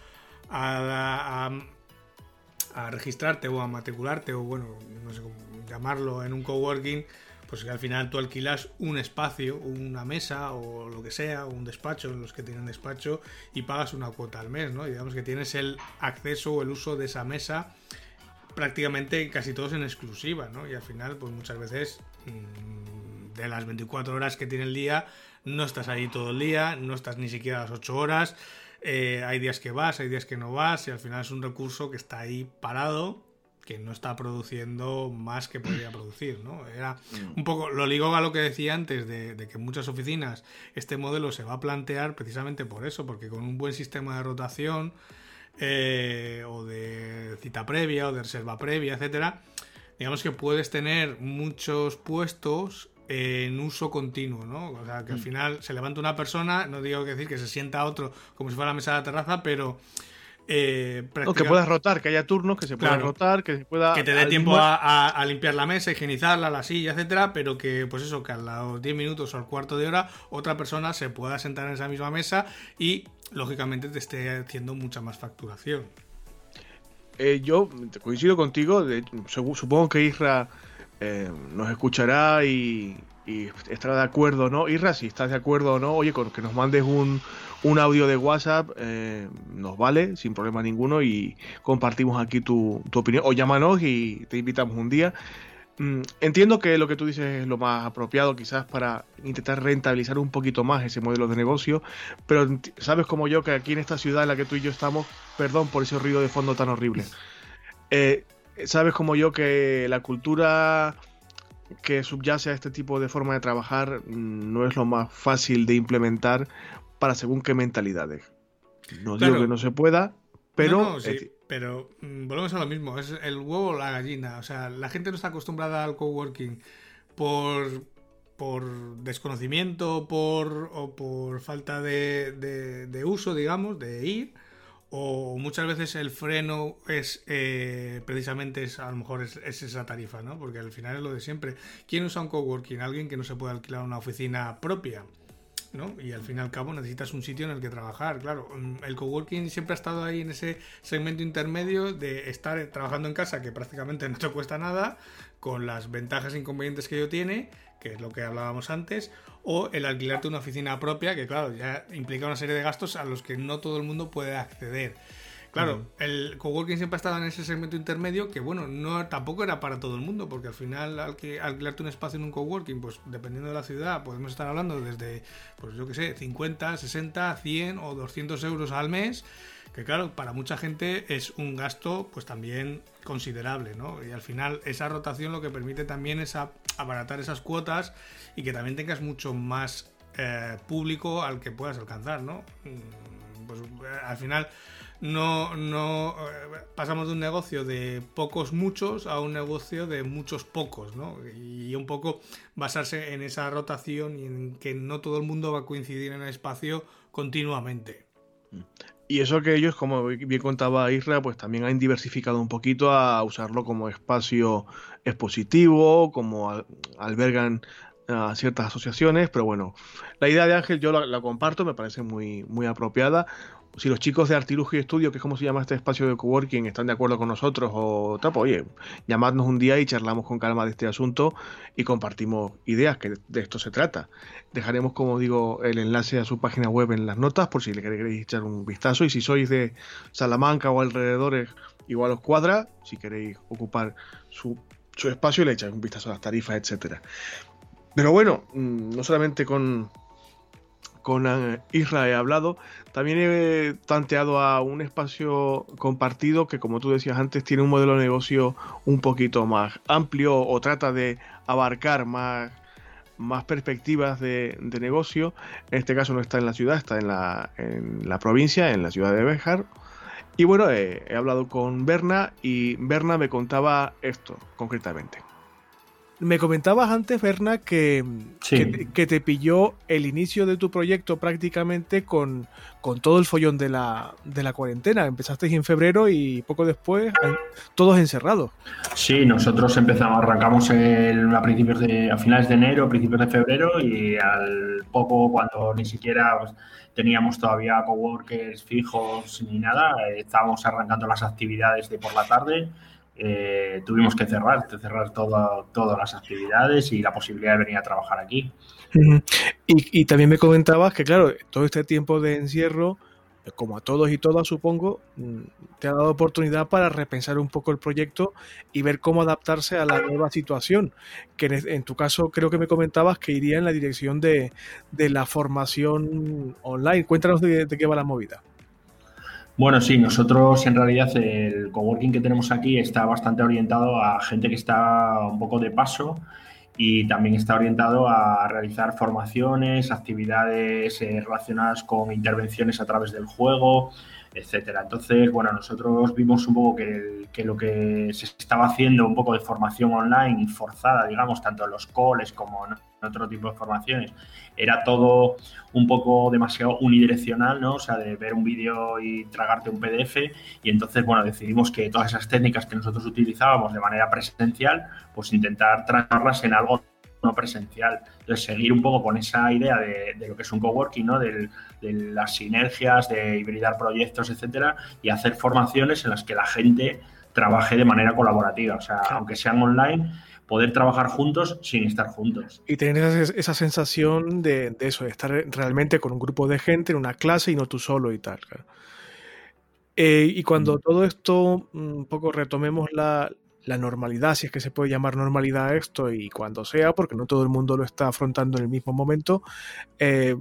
a, a registrarte o a matricularte, o bueno, no sé cómo llamarlo, en un coworking, pues que al final tú alquilas un espacio, una mesa o lo que sea, un despacho, los que tienen despacho, y pagas una cuota al mes, ¿no? digamos que tienes el acceso o el uso de esa mesa prácticamente casi todos en exclusiva, ¿no? Y al final, pues muchas veces mm, de las 24 horas que tiene el día, no estás ahí todo el día, no estás ni siquiera las 8 horas, eh, hay días que vas, hay días que no vas, y al final es un recurso que está ahí parado que no está produciendo más que podría producir, ¿no? Era mm. un poco, lo ligo a lo que decía antes, de, que en muchas oficinas este modelo se va a plantear precisamente por eso, porque con un buen sistema de rotación eh, o de cita previa o de reserva previa, etcétera, digamos que puedes tener muchos puestos en uso continuo, ¿no? O sea, que al mm. final se levanta una persona, no digo que decir que se sienta otro como si fuera la mesa de la terraza, pero eh, que puedas rotar, que haya turnos, que se pueda rotar, que se pueda. Que te dé tiempo a, limpiar la mesa, higienizarla, la silla, etcétera, pero que, pues eso, que a los 10 minutos o al cuarto de hora otra persona se pueda sentar en esa misma mesa y, lógicamente, te esté haciendo mucha más facturación. Eh, yo coincido contigo, supongo que Isra eh, nos escuchará y, y, estará de acuerdo, ¿no? Isra, si estás de acuerdo o no, oye, con que nos mandes un, un audio de WhatsApp eh, nos vale sin problema ninguno y compartimos aquí tu, opinión o llámanos y te invitamos un día. Mm, entiendo que lo que tú dices es lo más apropiado quizás para intentar rentabilizar un poquito más ese modelo de negocio, pero sabes como yo que aquí en esta ciudad en la que tú y yo estamos, perdón por ese ruido de fondo tan horrible, eh, sabes como yo que la cultura que subyace a este tipo de forma de trabajar mm, no es lo más fácil de implementar para según qué mentalidades. No digo que no se pueda, pero... pero mm, volvemos a lo mismo, es el huevo o la gallina. O sea, la gente no está acostumbrada al coworking por, por desconocimiento por, o por falta de, de, uso, digamos, de ir. O muchas veces el freno es eh, precisamente es, a lo mejor es, es, esa tarifa, ¿no? Porque al final es lo de siempre. ¿Quién usa un coworking? Alguien que no se puede alquilar una oficina propia. Y al fin y al cabo necesitas un sitio en el que trabajar, claro. Mm, el coworking siempre ha estado ahí en ese segmento intermedio de estar trabajando en casa, que prácticamente no te cuesta nada, con las ventajas e inconvenientes que ello tiene, que es lo que hablábamos antes, o el alquilarte una oficina propia, que claro, ya implica una serie de gastos a los que no todo el mundo puede acceder. Claro, el coworking siempre ha estado en ese segmento intermedio que, bueno, no tampoco era para todo el mundo, porque al final, al que alquilarte un espacio en un coworking, pues dependiendo de la ciudad, podemos estar hablando desde, pues yo que sé, 50, 60, 100 o 200 euros al mes, que claro, para mucha gente es un gasto, pues también considerable, ¿no? Y al final, esa rotación lo que permite también es abaratar esas cuotas y que también tengas mucho más eh, público al que puedas alcanzar, ¿no? Mm, pues eh, al final no, no eh, pasamos de un negocio de pocos muchos a un negocio de muchos pocos, ¿no? Y un poco basarse en esa rotación y en que no todo el mundo va a coincidir en el espacio continuamente. Y eso que ellos, como bien contaba Isra, pues también han diversificado un poquito a usarlo como espacio expositivo, como albergan a ciertas asociaciones, pero bueno, la idea de Ángel yo la, la, comparto, me parece muy, muy apropiada si los chicos de Artilugio Estudio, que es como se llama este espacio de coworking, están de acuerdo con nosotros o tal, pues, oye, llamadnos un día y charlamos con calma de este asunto y compartimos ideas, que de esto se trata. Dejaremos, como digo, el enlace a su página web en las notas por si le queréis echar un vistazo y si sois de Salamanca o alrededores, igual os cuadra, si queréis ocupar su, espacio le echáis un vistazo a las tarifas, etcétera. Pero bueno, mm, no solamente con con eh, Israel he hablado, también he tanteado a un espacio compartido que, como tú decías antes, tiene un modelo de negocio un poquito más amplio o trata de abarcar más, más perspectivas de, negocio. En este caso no está en la ciudad, está en la, en la provincia, en la ciudad de Béjar. Y bueno, he hablado con Berna y Berna me contaba esto concretamente. Me comentabas antes, Berna, que, que, te pilló el inicio de tu proyecto prácticamente con, con todo el follón de la, de la cuarentena. Empezaste en febrero y poco después todos encerrados. Sí, nosotros empezamos, arrancamos a principios de, a finales de enero, principios de febrero y al poco, cuando ni siquiera pues, teníamos todavía coworkers fijos ni nada, estábamos arrancando las actividades de por la tarde eh, tuvimos que cerrar, cerrar todas las actividades y la posibilidad de venir a trabajar aquí. y, también me comentabas que, claro, todo este tiempo de encierro, como a todos y todas, supongo, mm, te ha dado oportunidad para repensar un poco el proyecto y ver cómo adaptarse a la nueva situación. Que en, tu caso creo que me comentabas que iría en la dirección de, la formación online. Cuéntanos de qué va la movida. Bueno, sí, nosotros en realidad el coworking que tenemos aquí está bastante orientado a gente que está un poco de paso y también está orientado a realizar formaciones, actividades eh, relacionadas con intervenciones a través del juego, etcétera. Entonces, bueno, nosotros vimos un poco que, que, lo que se estaba haciendo un poco de formación online forzada, digamos, tanto en los coles como en otro tipo de formaciones, era todo un poco demasiado unidireccional, ¿no? O sea, de ver un vídeo y tragarte un PDF. Y entonces, bueno, decidimos que todas esas técnicas que nosotros utilizábamos de manera presencial, pues intentar tratarlas en algo no presencial. Entonces, seguir un poco con esa idea de, lo que es un coworking, ¿no? De, de, las sinergias, de hibridar proyectos, etcétera, y hacer formaciones en las que la gente trabaje de manera colaborativa. O sea, aunque sean online, poder trabajar juntos sin estar juntos. Y tener esa, esa sensación de, de, eso, de estar realmente con un grupo de gente en una clase y no tú solo y tal. Eh, y cuando mm. todo esto, un poco retomemos la, la normalidad, si es que se puede llamar normalidad esto, y cuando sea, porque no todo el mundo lo está afrontando en el mismo momento, eh,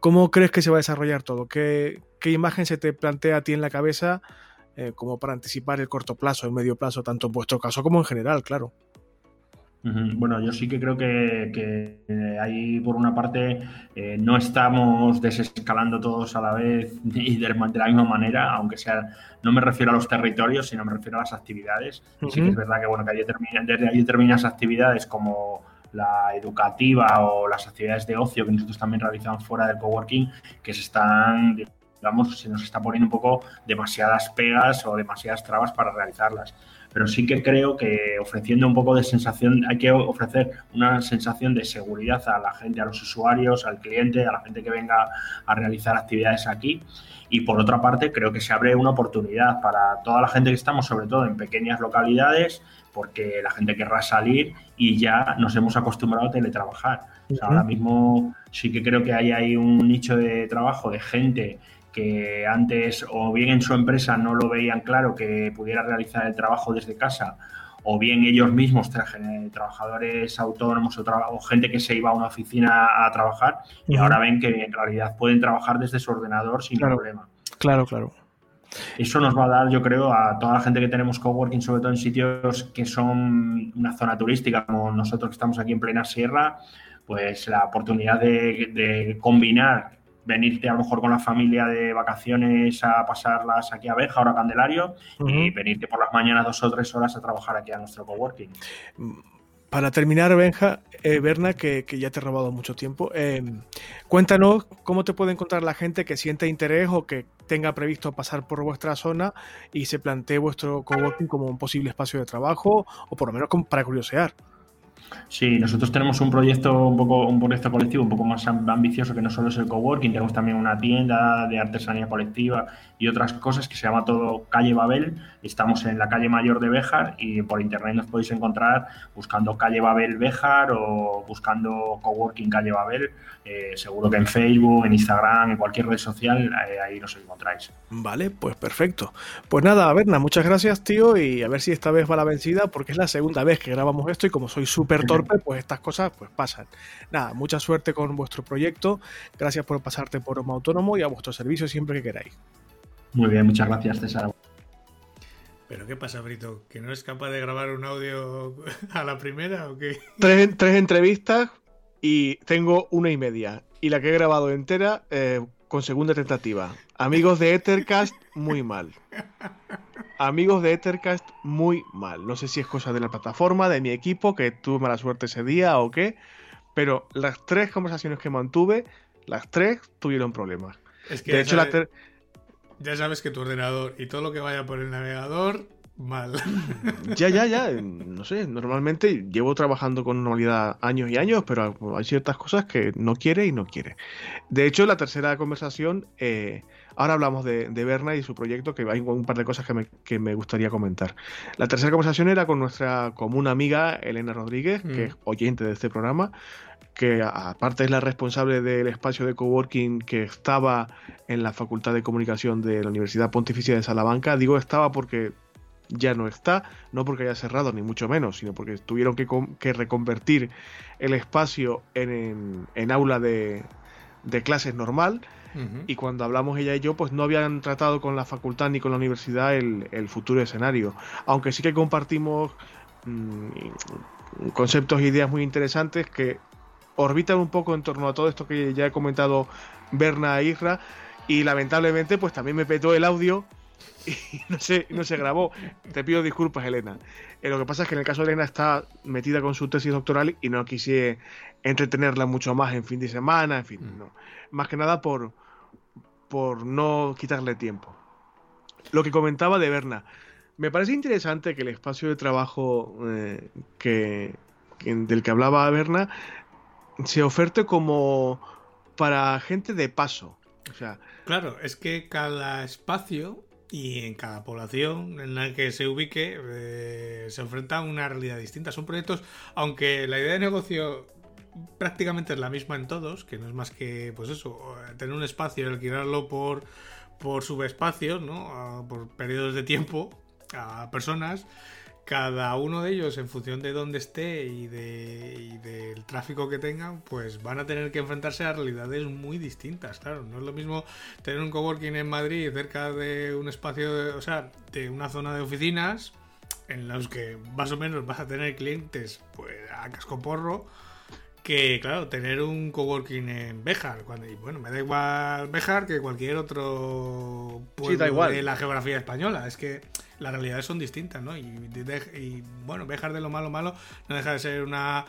¿cómo crees que se va a desarrollar todo? ¿Qué, ¿Qué, imagen se te plantea a ti en la cabeza eh, como para anticipar el corto plazo, el medio plazo, tanto en vuestro caso como en general, claro? Bueno, yo sí que creo que, ahí, por una parte, eh, no estamos desescalando todos a la vez y de, la misma manera, aunque sea, no me refiero a los territorios, sino me refiero a las actividades. Sí que es verdad que, bueno, que hay desde hay determinadas actividades como la educativa o las actividades de ocio que nosotros también realizamos fuera del coworking, que se están, digamos, se nos está poniendo un poco demasiadas pegas o demasiadas trabas para realizarlas pero sí que creo que ofreciendo un poco de sensación, hay que ofrecer una sensación de seguridad a la gente, a los usuarios, al cliente, a la gente que venga a realizar actividades aquí. Y por otra parte, creo que se abre una oportunidad para toda la gente que estamos, sobre todo en pequeñas localidades, porque la gente querrá salir y ya nos hemos acostumbrado a teletrabajar. ahora mismo sí que creo que hay ahí un nicho de trabajo de gente que antes o bien en su empresa no lo veían claro que pudiera realizar el trabajo desde casa o bien ellos mismos, trabajadores autónomos o, gente que se iba a una oficina a trabajar y ahora ven que en realidad pueden trabajar desde su ordenador sin problema. Claro, claro. Eso nos va a dar, yo creo, a toda la gente que tenemos coworking, sobre todo en sitios que son una zona turística, como nosotros que estamos aquí en plena sierra, pues la oportunidad de, de combinar venirte a lo mejor con la familia de vacaciones a pasarlas aquí a Beja, ahora a Candelario, y venirte por las mañanas dos o tres horas a trabajar aquí a nuestro coworking. Para terminar, Benja, eh, Berna, que, ya te he robado mucho tiempo, eh, cuéntanos cómo te puede encontrar la gente que siente interés o que tenga previsto pasar por vuestra zona y se plantee vuestro coworking como un posible espacio de trabajo o por lo menos para curiosear. Sí, nosotros tenemos un proyecto un poco un proyecto colectivo un poco más ambicioso que no solo es el coworking, tenemos también una tienda de artesanía colectiva y otras cosas que se llama todo Calle Babel. Estamos en la calle Mayor de Béjar y por internet nos podéis encontrar buscando Calle Babel Béjar o buscando coworking Calle Babel. Eh, seguro que en Facebook, en Instagram, en cualquier red social, eh, ahí nos encontráis. Vale, pues perfecto. Pues nada, Berna, muchas gracias, tío, y a ver si esta vez va la vencida, porque es la segunda vez que grabamos esto y como soy súper torpe, pues estas cosas pues pasan. Nada, mucha suerte con vuestro proyecto. Gracias por pasarte por Homo Autónomo y a vuestro servicio siempre que queráis. Muy bien, muchas gracias, César. ¿Pero qué pasa, Brito? ¿Que no es capaz de grabar un audio a la primera o qué? Tres, tres entrevistas y tengo una y media. Y la que he grabado entera eh, con segunda tentativa. Amigos de Ethercast, muy mal. Amigos de Ethercast, muy mal. No sé si es cosa de la plataforma, de mi equipo, que tuve mala suerte ese día o qué. Pero las tres conversaciones que mantuve, las tres tuvieron problemas. Es que de hecho, la ya sabes que tu ordenador y todo lo que vaya por el navegador, mal. Ya, ya, ya. No sé, normalmente llevo trabajando con normalidad años y años, pero hay ciertas cosas que no quiere y no quiere. De hecho, la tercera conversación, eh, ahora hablamos de, de, Berna y su proyecto, que hay un par de cosas que me, que me, gustaría comentar. La tercera conversación era con nuestra común amiga Elena Rodríguez, que mm. es oyente de este programa, que aparte es la responsable del espacio de coworking que estaba en la Facultad de Comunicación de la Universidad Pontificia de Salamanca. Digo estaba porque ya no está, no porque haya cerrado, ni mucho menos, sino porque tuvieron que, reconvertir el espacio en, aula de, clases normal. Y cuando hablamos ella y yo, pues no habían tratado con la facultad ni con la universidad el, futuro escenario. Aunque sí que compartimos mm, conceptos e ideas muy interesantes que orbitan un poco en torno a todo esto que ya he comentado Berna e Isra, y lamentablemente pues también me petó el audio y no se, no se grabó. Te pido disculpas, Elena. Eh, lo que pasa es que en el caso de Elena está metida con su tesis doctoral y no quise entretenerla mucho más en fin de semana, en fin, Mm. no. Más que nada por, por no quitarle tiempo. Lo que comentaba de Berna. Me parece interesante que el espacio de trabajo eh, que, que- del que hablaba Berna se oferte como para gente de paso. O sea, Claro, es que cada espacio y en cada población en la que se ubique eh, se enfrenta a una realidad distinta. Son proyectos, aunque la idea de negocio prácticamente es la misma en todos, que no es más que, pues eso, tener un espacio y alquilarlo por, por subespacios, ¿no? Por periodos de tiempo a personas. Cada uno de ellos, en función de dónde esté y, de, del tráfico que tengan, pues van a tener que enfrentarse a realidades muy distintas. Claro, no es lo mismo tener un coworking en Madrid cerca de un espacio, de- o sea, de una zona de oficinas en los que más o menos vas a tener clientes pues a cascoporro que claro, tener un coworking en Béjar, cuando, y bueno, me da igual Béjar que cualquier otro pueblo da igual. de la geografía española, es que las realidades son distintas, ¿no? Y, de- y, bueno, Béjar de lo malo malo no deja de ser una,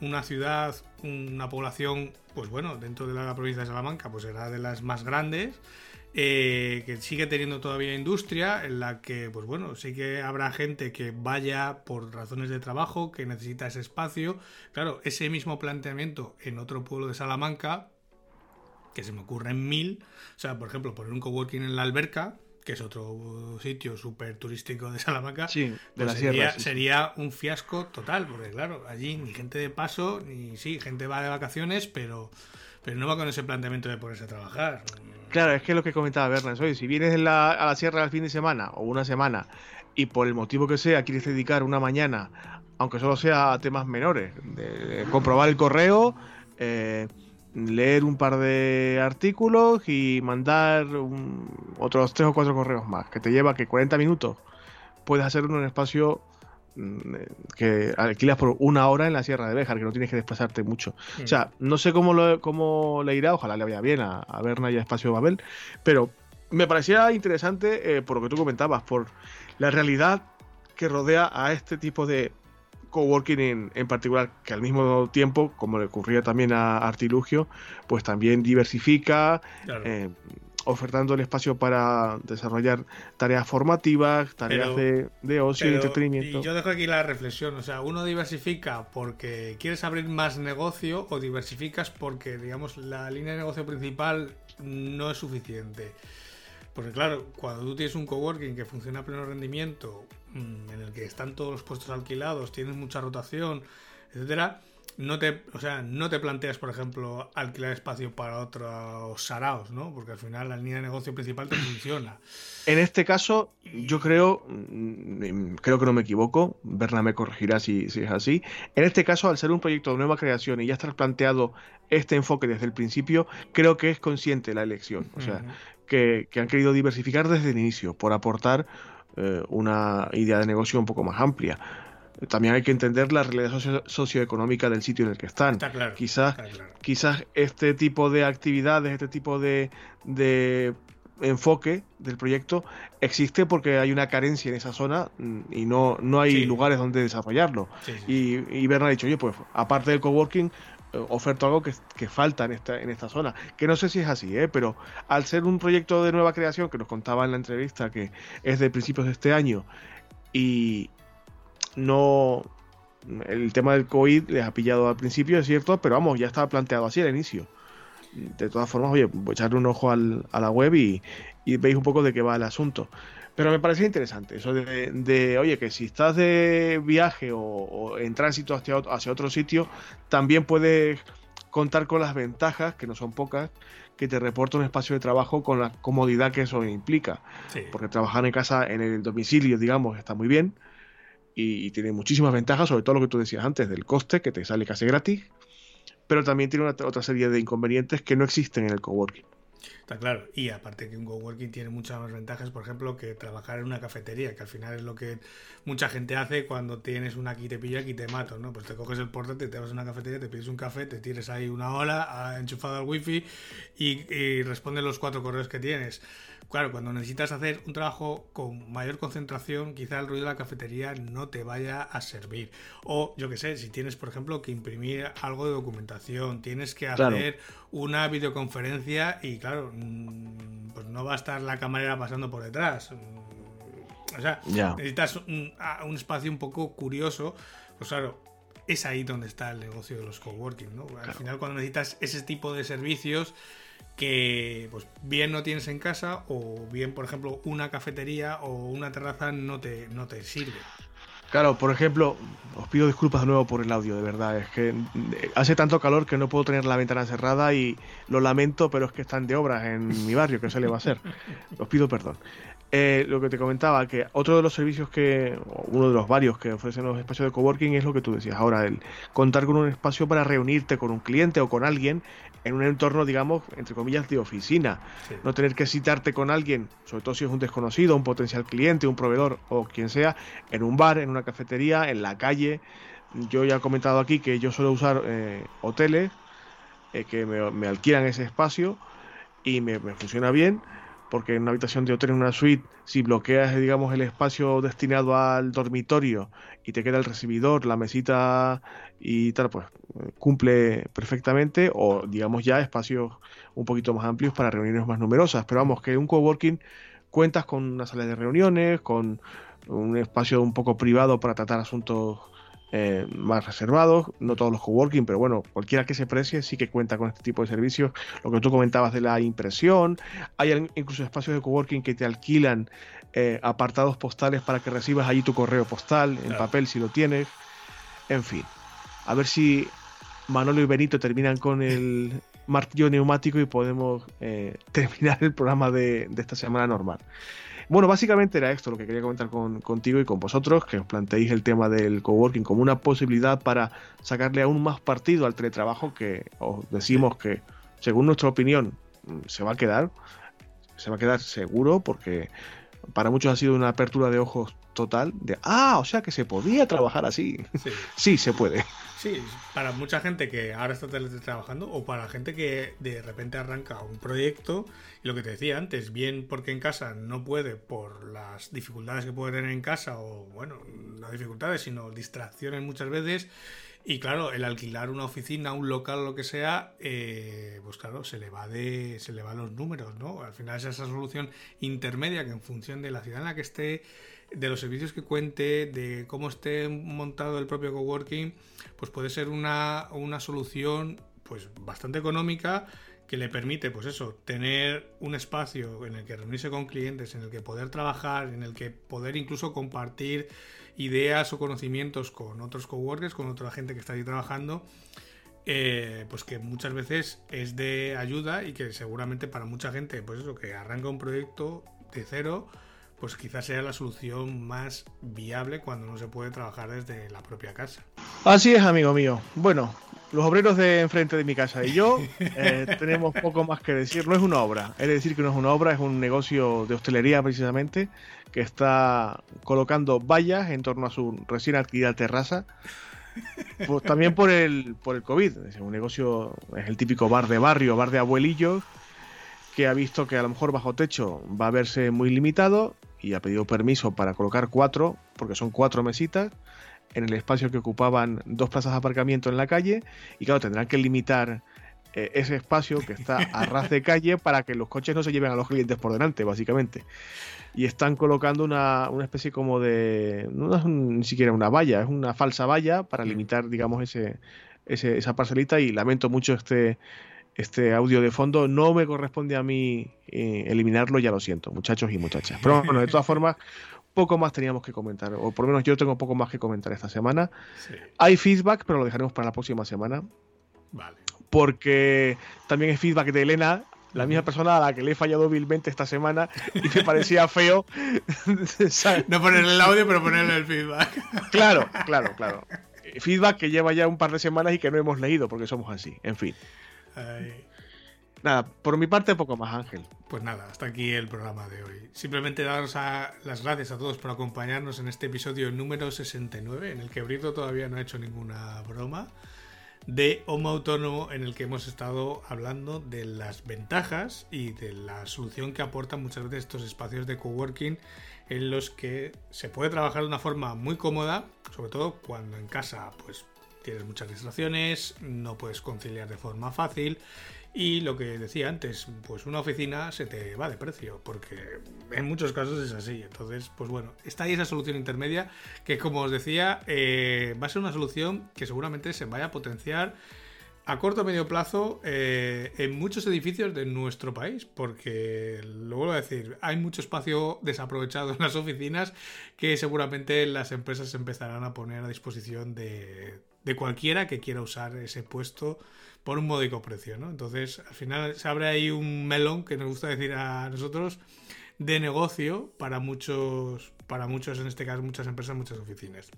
una ciudad, una población, pues bueno, dentro de la provincia de Salamanca, pues será de las más grandes, eh, que sigue teniendo todavía industria, en la que, pues bueno, sí que habrá gente que vaya por razones de trabajo, que necesita ese espacio. Claro, ese mismo planteamiento en otro pueblo de Salamanca, que se me ocurre en mil, o sea, por ejemplo, poner un coworking en la alberca, que es otro sitio súper turístico de Salamanca, sí, de pues la sería, sierra. sí, sí. sería un fiasco total, porque claro, allí ni gente de paso, ni sí, gente va de vacaciones, pero, pero no va con ese planteamiento de ponerse a trabajar. Claro, es que es lo que comentaba Berna, oye, si vienes a la sierra al fin de semana o una semana y por el motivo que sea quieres dedicar una mañana, aunque solo sea a temas menores, de, comprobar el correo, eh, leer un par de artículos y mandar un- otros tres o cuatro correos más, que te lleva que 40 minutos puedes hacerlo en un espacio que alquilas por una hora en la Sierra de Béjar, que no tienes que desplazarte mucho. O sea, no sé cómo, lo, cómo le irá, ojalá le vaya bien a, a Berna y a Espacio Babel, pero me parecía interesante eh, por lo que tú comentabas, por la realidad que rodea a este tipo de coworking en, en particular, que al mismo tiempo, como le ocurría también a Artilugio, pues también diversifica, Claro. eh, ofertando el espacio para desarrollar tareas formativas, tareas Pero- de, de ocio y entretenimiento. Y yo dejo aquí la reflexión, o sea, uno diversifica porque quieres abrir más negocio o diversificas porque, digamos, la línea de negocio principal no es suficiente. Porque claro, cuando tú tienes un coworking que funciona a pleno rendimiento, mm, en el que están todos los puestos alquilados, tienes mucha rotación, etcétera, no te, o sea, no te planteas, por ejemplo, alquilar espacio para otros saraos, ¿no? Porque al final la línea de negocio principal te funciona. En este caso, yo creo, mm, creo que no me equivoco, Berna me corregirá si, si es así. En este caso, al ser un proyecto de nueva creación y ya estar planteado este enfoque desde el principio, creo que es consciente la elección. O sea, que, que han querido diversificar desde el inicio por aportar eh, una idea de negocio un poco más amplia. También hay que entender la realidad socio- socioeconómica del sitio en el que están. Está claro. Quizás está claro. quizás este tipo de actividades, este tipo de, de enfoque del proyecto existe porque hay una carencia en esa zona mm, y no, no hay Sí. lugares donde desarrollarlo. Sí, sí. Y, y Berna ha dicho, oye, pues aparte del coworking, eh, oferto algo que, que falta en esta, en esta zona. Que no sé si es así, ¿eh? pero al ser un proyecto de nueva creación, que nos contaba en la entrevista que es de principios de este año, y no... El tema del COVID les ha pillado al principio, es cierto, pero vamos, ya estaba planteado así al inicio. De todas formas, oye, voy a echarle un ojo al- a la web y, y veis un poco de qué va el asunto. Pero me parecía interesante eso de, de, oye, que si estás de viaje o, o en tránsito hacia, hacia otro sitio, también puedes contar con las ventajas, que no son pocas, que te reporta un espacio de trabajo con la comodidad que eso implica. Sí. Porque trabajar en casa, en el domicilio, digamos, está muy bien y, y tiene muchísimas ventajas, sobre todo lo que tú decías antes, del coste, que te sale casi gratis, pero también tiene una- otra serie de inconvenientes que no existen en el coworking. Está claro. Y aparte que un coworking tiene muchas más ventajas, por ejemplo, que trabajar en una cafetería, que al final es lo que mucha gente hace cuando tienes una aquí te pillo, aquí te mato, ¿no? Pues te coges el portátil, te vas a una cafetería, te pides un café, te tires ahí una hora enchufado al wifi y, y respondes los cuatro correos que tienes. Claro, cuando necesitas hacer un trabajo con mayor concentración, quizá el ruido de la cafetería no te vaya a servir. O, yo que sé, si tienes, por ejemplo, que imprimir algo de documentación, tienes que hacer una videoconferencia y, claro, mm, pues no va a estar la camarera pasando por detrás. Mm, o sea, necesitas un, espacio un poco curioso. Pues claro, es ahí donde está el negocio de los coworking, ¿no? Al final, cuando necesitas ese tipo de servicios que pues bien no tienes en casa o bien, por ejemplo, una cafetería o una terraza no te, no te sirve. Claro, por ejemplo, os pido disculpas de nuevo por el audio, de verdad. Es que hace tanto calor que no puedo tener la ventana cerrada y lo lamento, pero es que están de obras en mi barrio, que se le va a hacer. Os pido perdón. Eh, lo que te comentaba, que otro de los servicios que, uno de los varios que ofrecen los espacios de coworking es lo que tú decías ahora, el contar con un espacio para reunirte con un cliente o con alguien en un entorno, digamos, entre comillas, de oficina. No tener que citarte con alguien, sobre todo si es un desconocido, un potencial cliente, un proveedor o quien sea, en un bar, en una cafetería, en la calle. Yo ya he comentado aquí que yo suelo usar eh, hoteles eh, que me, alquilan ese espacio y me, me funciona bien porque en una habitación de hotel, en una suite, si bloqueas, digamos, el espacio destinado al dormitorio y te queda el recibidor, la mesita y tal, pues cumple perfectamente, o digamos ya espacios un poquito más amplios para reuniones más numerosas. Pero vamos, que un coworking cuentas con una sala de reuniones, con un espacio un poco privado para tratar asuntos eh, más reservados, no todos los coworking, pero bueno, cualquiera que se precie sí que cuenta con este tipo de servicios. Lo que tú comentabas de la impresión, hay incluso espacios de coworking que te alquilan eh, apartados postales para que recibas allí tu correo postal en papel si lo tienes. En fin, a ver si Manolo y Benito terminan con el martillo neumático y podemos eh, terminar el programa de, de esta semana normal. Bueno, básicamente era esto lo que quería comentar contigo y con vosotros, que os planteéis el tema del coworking como una posibilidad para sacarle aún más partido al teletrabajo que os decimos que, según nuestra opinión, se va a quedar, se va a quedar seguro porque para muchos ha sido una apertura de ojos total de, ah, o sea que se podía trabajar así. Sí, se puede. Sí, para mucha gente que ahora está trabajando o para gente que de repente arranca un proyecto y lo que te decía antes, bien porque en casa no puede por las dificultades que puede tener en casa o bueno, no dificultades, sino distracciones muchas veces y claro, el alquilar una oficina, un local lo que sea, eh, pues claro, se le va de, se le van los números, ¿no? Al final es esa solución intermedia que en función de la ciudad en la que esté, de los servicios que cuente, de cómo esté montado el propio coworking, pues puede ser una, una solución pues bastante económica que le permite, pues eso, tener un espacio en el que reunirse con clientes, en el que poder trabajar, en el que poder incluso compartir ideas o conocimientos con otros coworkers, con otra gente que está ahí trabajando, eh, pues que muchas veces es de ayuda y que seguramente para mucha gente, pues eso, que arranca un proyecto de cero, pues quizás sea la solución más viable cuando no se puede trabajar desde la propia casa. Así es, amigo mío. Bueno, los obreros de enfrente de mi casa y yo eh, tenemos poco más que decir. No es una obra, es decir que no es una obra, es un negocio de hostelería precisamente que está colocando vallas en torno a su recién adquirida terraza. Pues también por el, por el COVID. Es un negocio, es el típico bar de barrio, bar de abuelillos, que ha visto que a lo mejor bajo techo va a verse muy limitado y ha pedido permiso para colocar cuatro, porque son cuatro mesitas, en el espacio que ocupaban dos plazas de aparcamiento en la calle. Y claro, tendrán que limitar eh, ese espacio que está a ras de calle para que los coches no se lleven a los clientes por delante, básicamente. Y están colocando una, especie como de. No es ni siquiera una valla, es una falsa valla para limitar, digamos, ese, esa parcelita. Y lamento mucho este, este audio de fondo. No me corresponde a mí eh, eliminarlo, ya lo siento, muchachos y muchachas. Pero bueno, de todas formas, poco más teníamos que comentar, o por lo menos yo tengo poco más que comentar esta semana. Hay feedback, pero lo dejaremos para la próxima semana. Vale porque también es feedback de Elena, la misma persona a la que le he fallado vilmente esta semana y me parecía feo. no ponerle el audio, pero ponerle el feedback. claro, claro, claro. Feedback que lleva ya un par de semanas y que no hemos leído porque somos así. En fin. Nada, por mi parte poco más, Ángel. Pues nada, hasta aquí el programa de hoy. Simplemente daros las gracias a todos por acompañarnos en este episodio número 69, en el que Brito todavía no ha hecho ninguna broma, de Homo Autónomo, en el que hemos estado hablando de las ventajas y de la solución que aportan muchas veces estos espacios de coworking en los que se puede trabajar de una forma muy cómoda, sobre todo cuando en casa pues tienes muchas distracciones, no puedes conciliar de forma fácil y lo que decía antes, pues una oficina se te va de precio, porque en muchos casos es así. Entonces, pues bueno, está ahí esa solución intermedia que, como os decía, eh, va a ser una solución que seguramente se vaya a potenciar a corto o medio plazo eh, en muchos edificios de nuestro país, porque lo vuelvo a decir, hay mucho espacio desaprovechado en las oficinas que seguramente las empresas empezarán a poner a disposición de, de cualquiera que quiera usar ese puesto por un módico precio, ¿no? Entonces, al final se abre ahí un melón que nos gusta decir a nosotros de negocio para muchos, para muchos, en este caso, muchas empresas, muchas oficinas.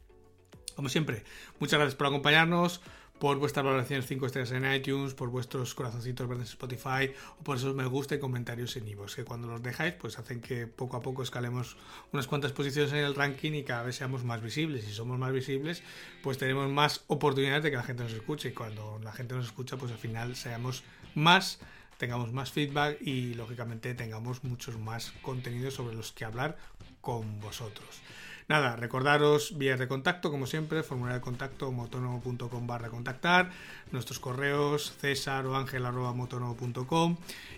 Como siempre, muchas gracias por acompañarnos por vuestras valoraciones 5 estrellas en iTunes, por vuestros corazoncitos verdes en Spotify o por esos me gusta y comentarios en iVoox, que cuando los dejáis pues hacen que poco a poco escalemos unas cuantas posiciones en el ranking y cada vez seamos más visibles. Si somos más visibles, pues tenemos más oportunidades de que la gente nos escuche y cuando la gente nos escucha, pues al final seamos más tengamos más feedback y lógicamente tengamos muchos más contenidos sobre los que hablar con vosotros. Nada, recordaros vías de contacto, como siempre, formulario de contacto motonomo.com barra contactar, nuestros correos césar o ángel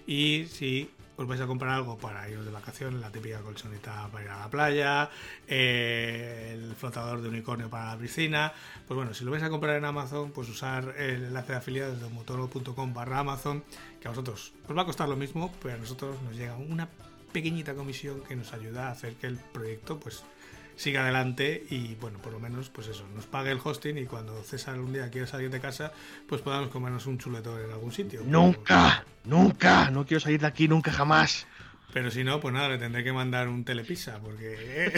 y si os vais a comprar algo para iros de vacaciones, la típica colchoneta para ir a la playa, eh, el flotador de unicornio para la piscina, pues bueno, si lo vais a comprar en Amazon, pues usar el enlace de afiliados de motonomo.com barra Amazon, que a vosotros os va a costar lo mismo, pero a nosotros nos llega una pequeñita comisión que nos ayuda a hacer que el proyecto pues siga adelante y bueno, por lo menos pues eso, nos pague el hosting y cuando César un día quiera salir de casa, pues podamos comernos un chuletón en algún sitio. Nunca, nunca, no quiero salir de aquí nunca jamás. Pero si no, pues nada, le tendré que mandar un telepisa porque...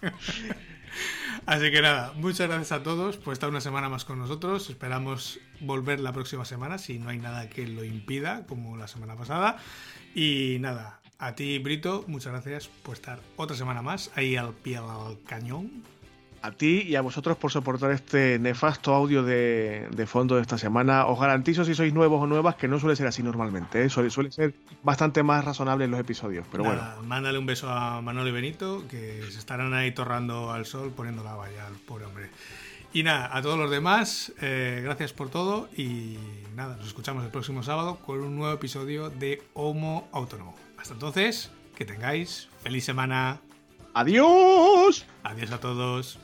Así que nada, muchas gracias a todos por estar una semana más con nosotros. Esperamos volver la próxima semana si no hay nada que lo impida, como la semana pasada. Y nada, a ti, Brito, muchas gracias por estar otra semana más ahí al pie al cañón. A ti y a vosotros por soportar este nefasto audio de, fondo de esta semana. Os garantizo, si sois nuevos o nuevas, que no suele ser así normalmente. ¿eh? Suele, ser bastante más razonable en los episodios. Pero bueno. Mándale un beso a Manolo y Benito, que se estarán ahí torrando al sol poniendo la valla al pobre hombre. Y nada, a todos los demás, eh, gracias por todo y nada, nos escuchamos el próximo sábado con un nuevo episodio de Homo Autónomo. Hasta entonces, que tengáis feliz semana. Adiós. Adiós a todos.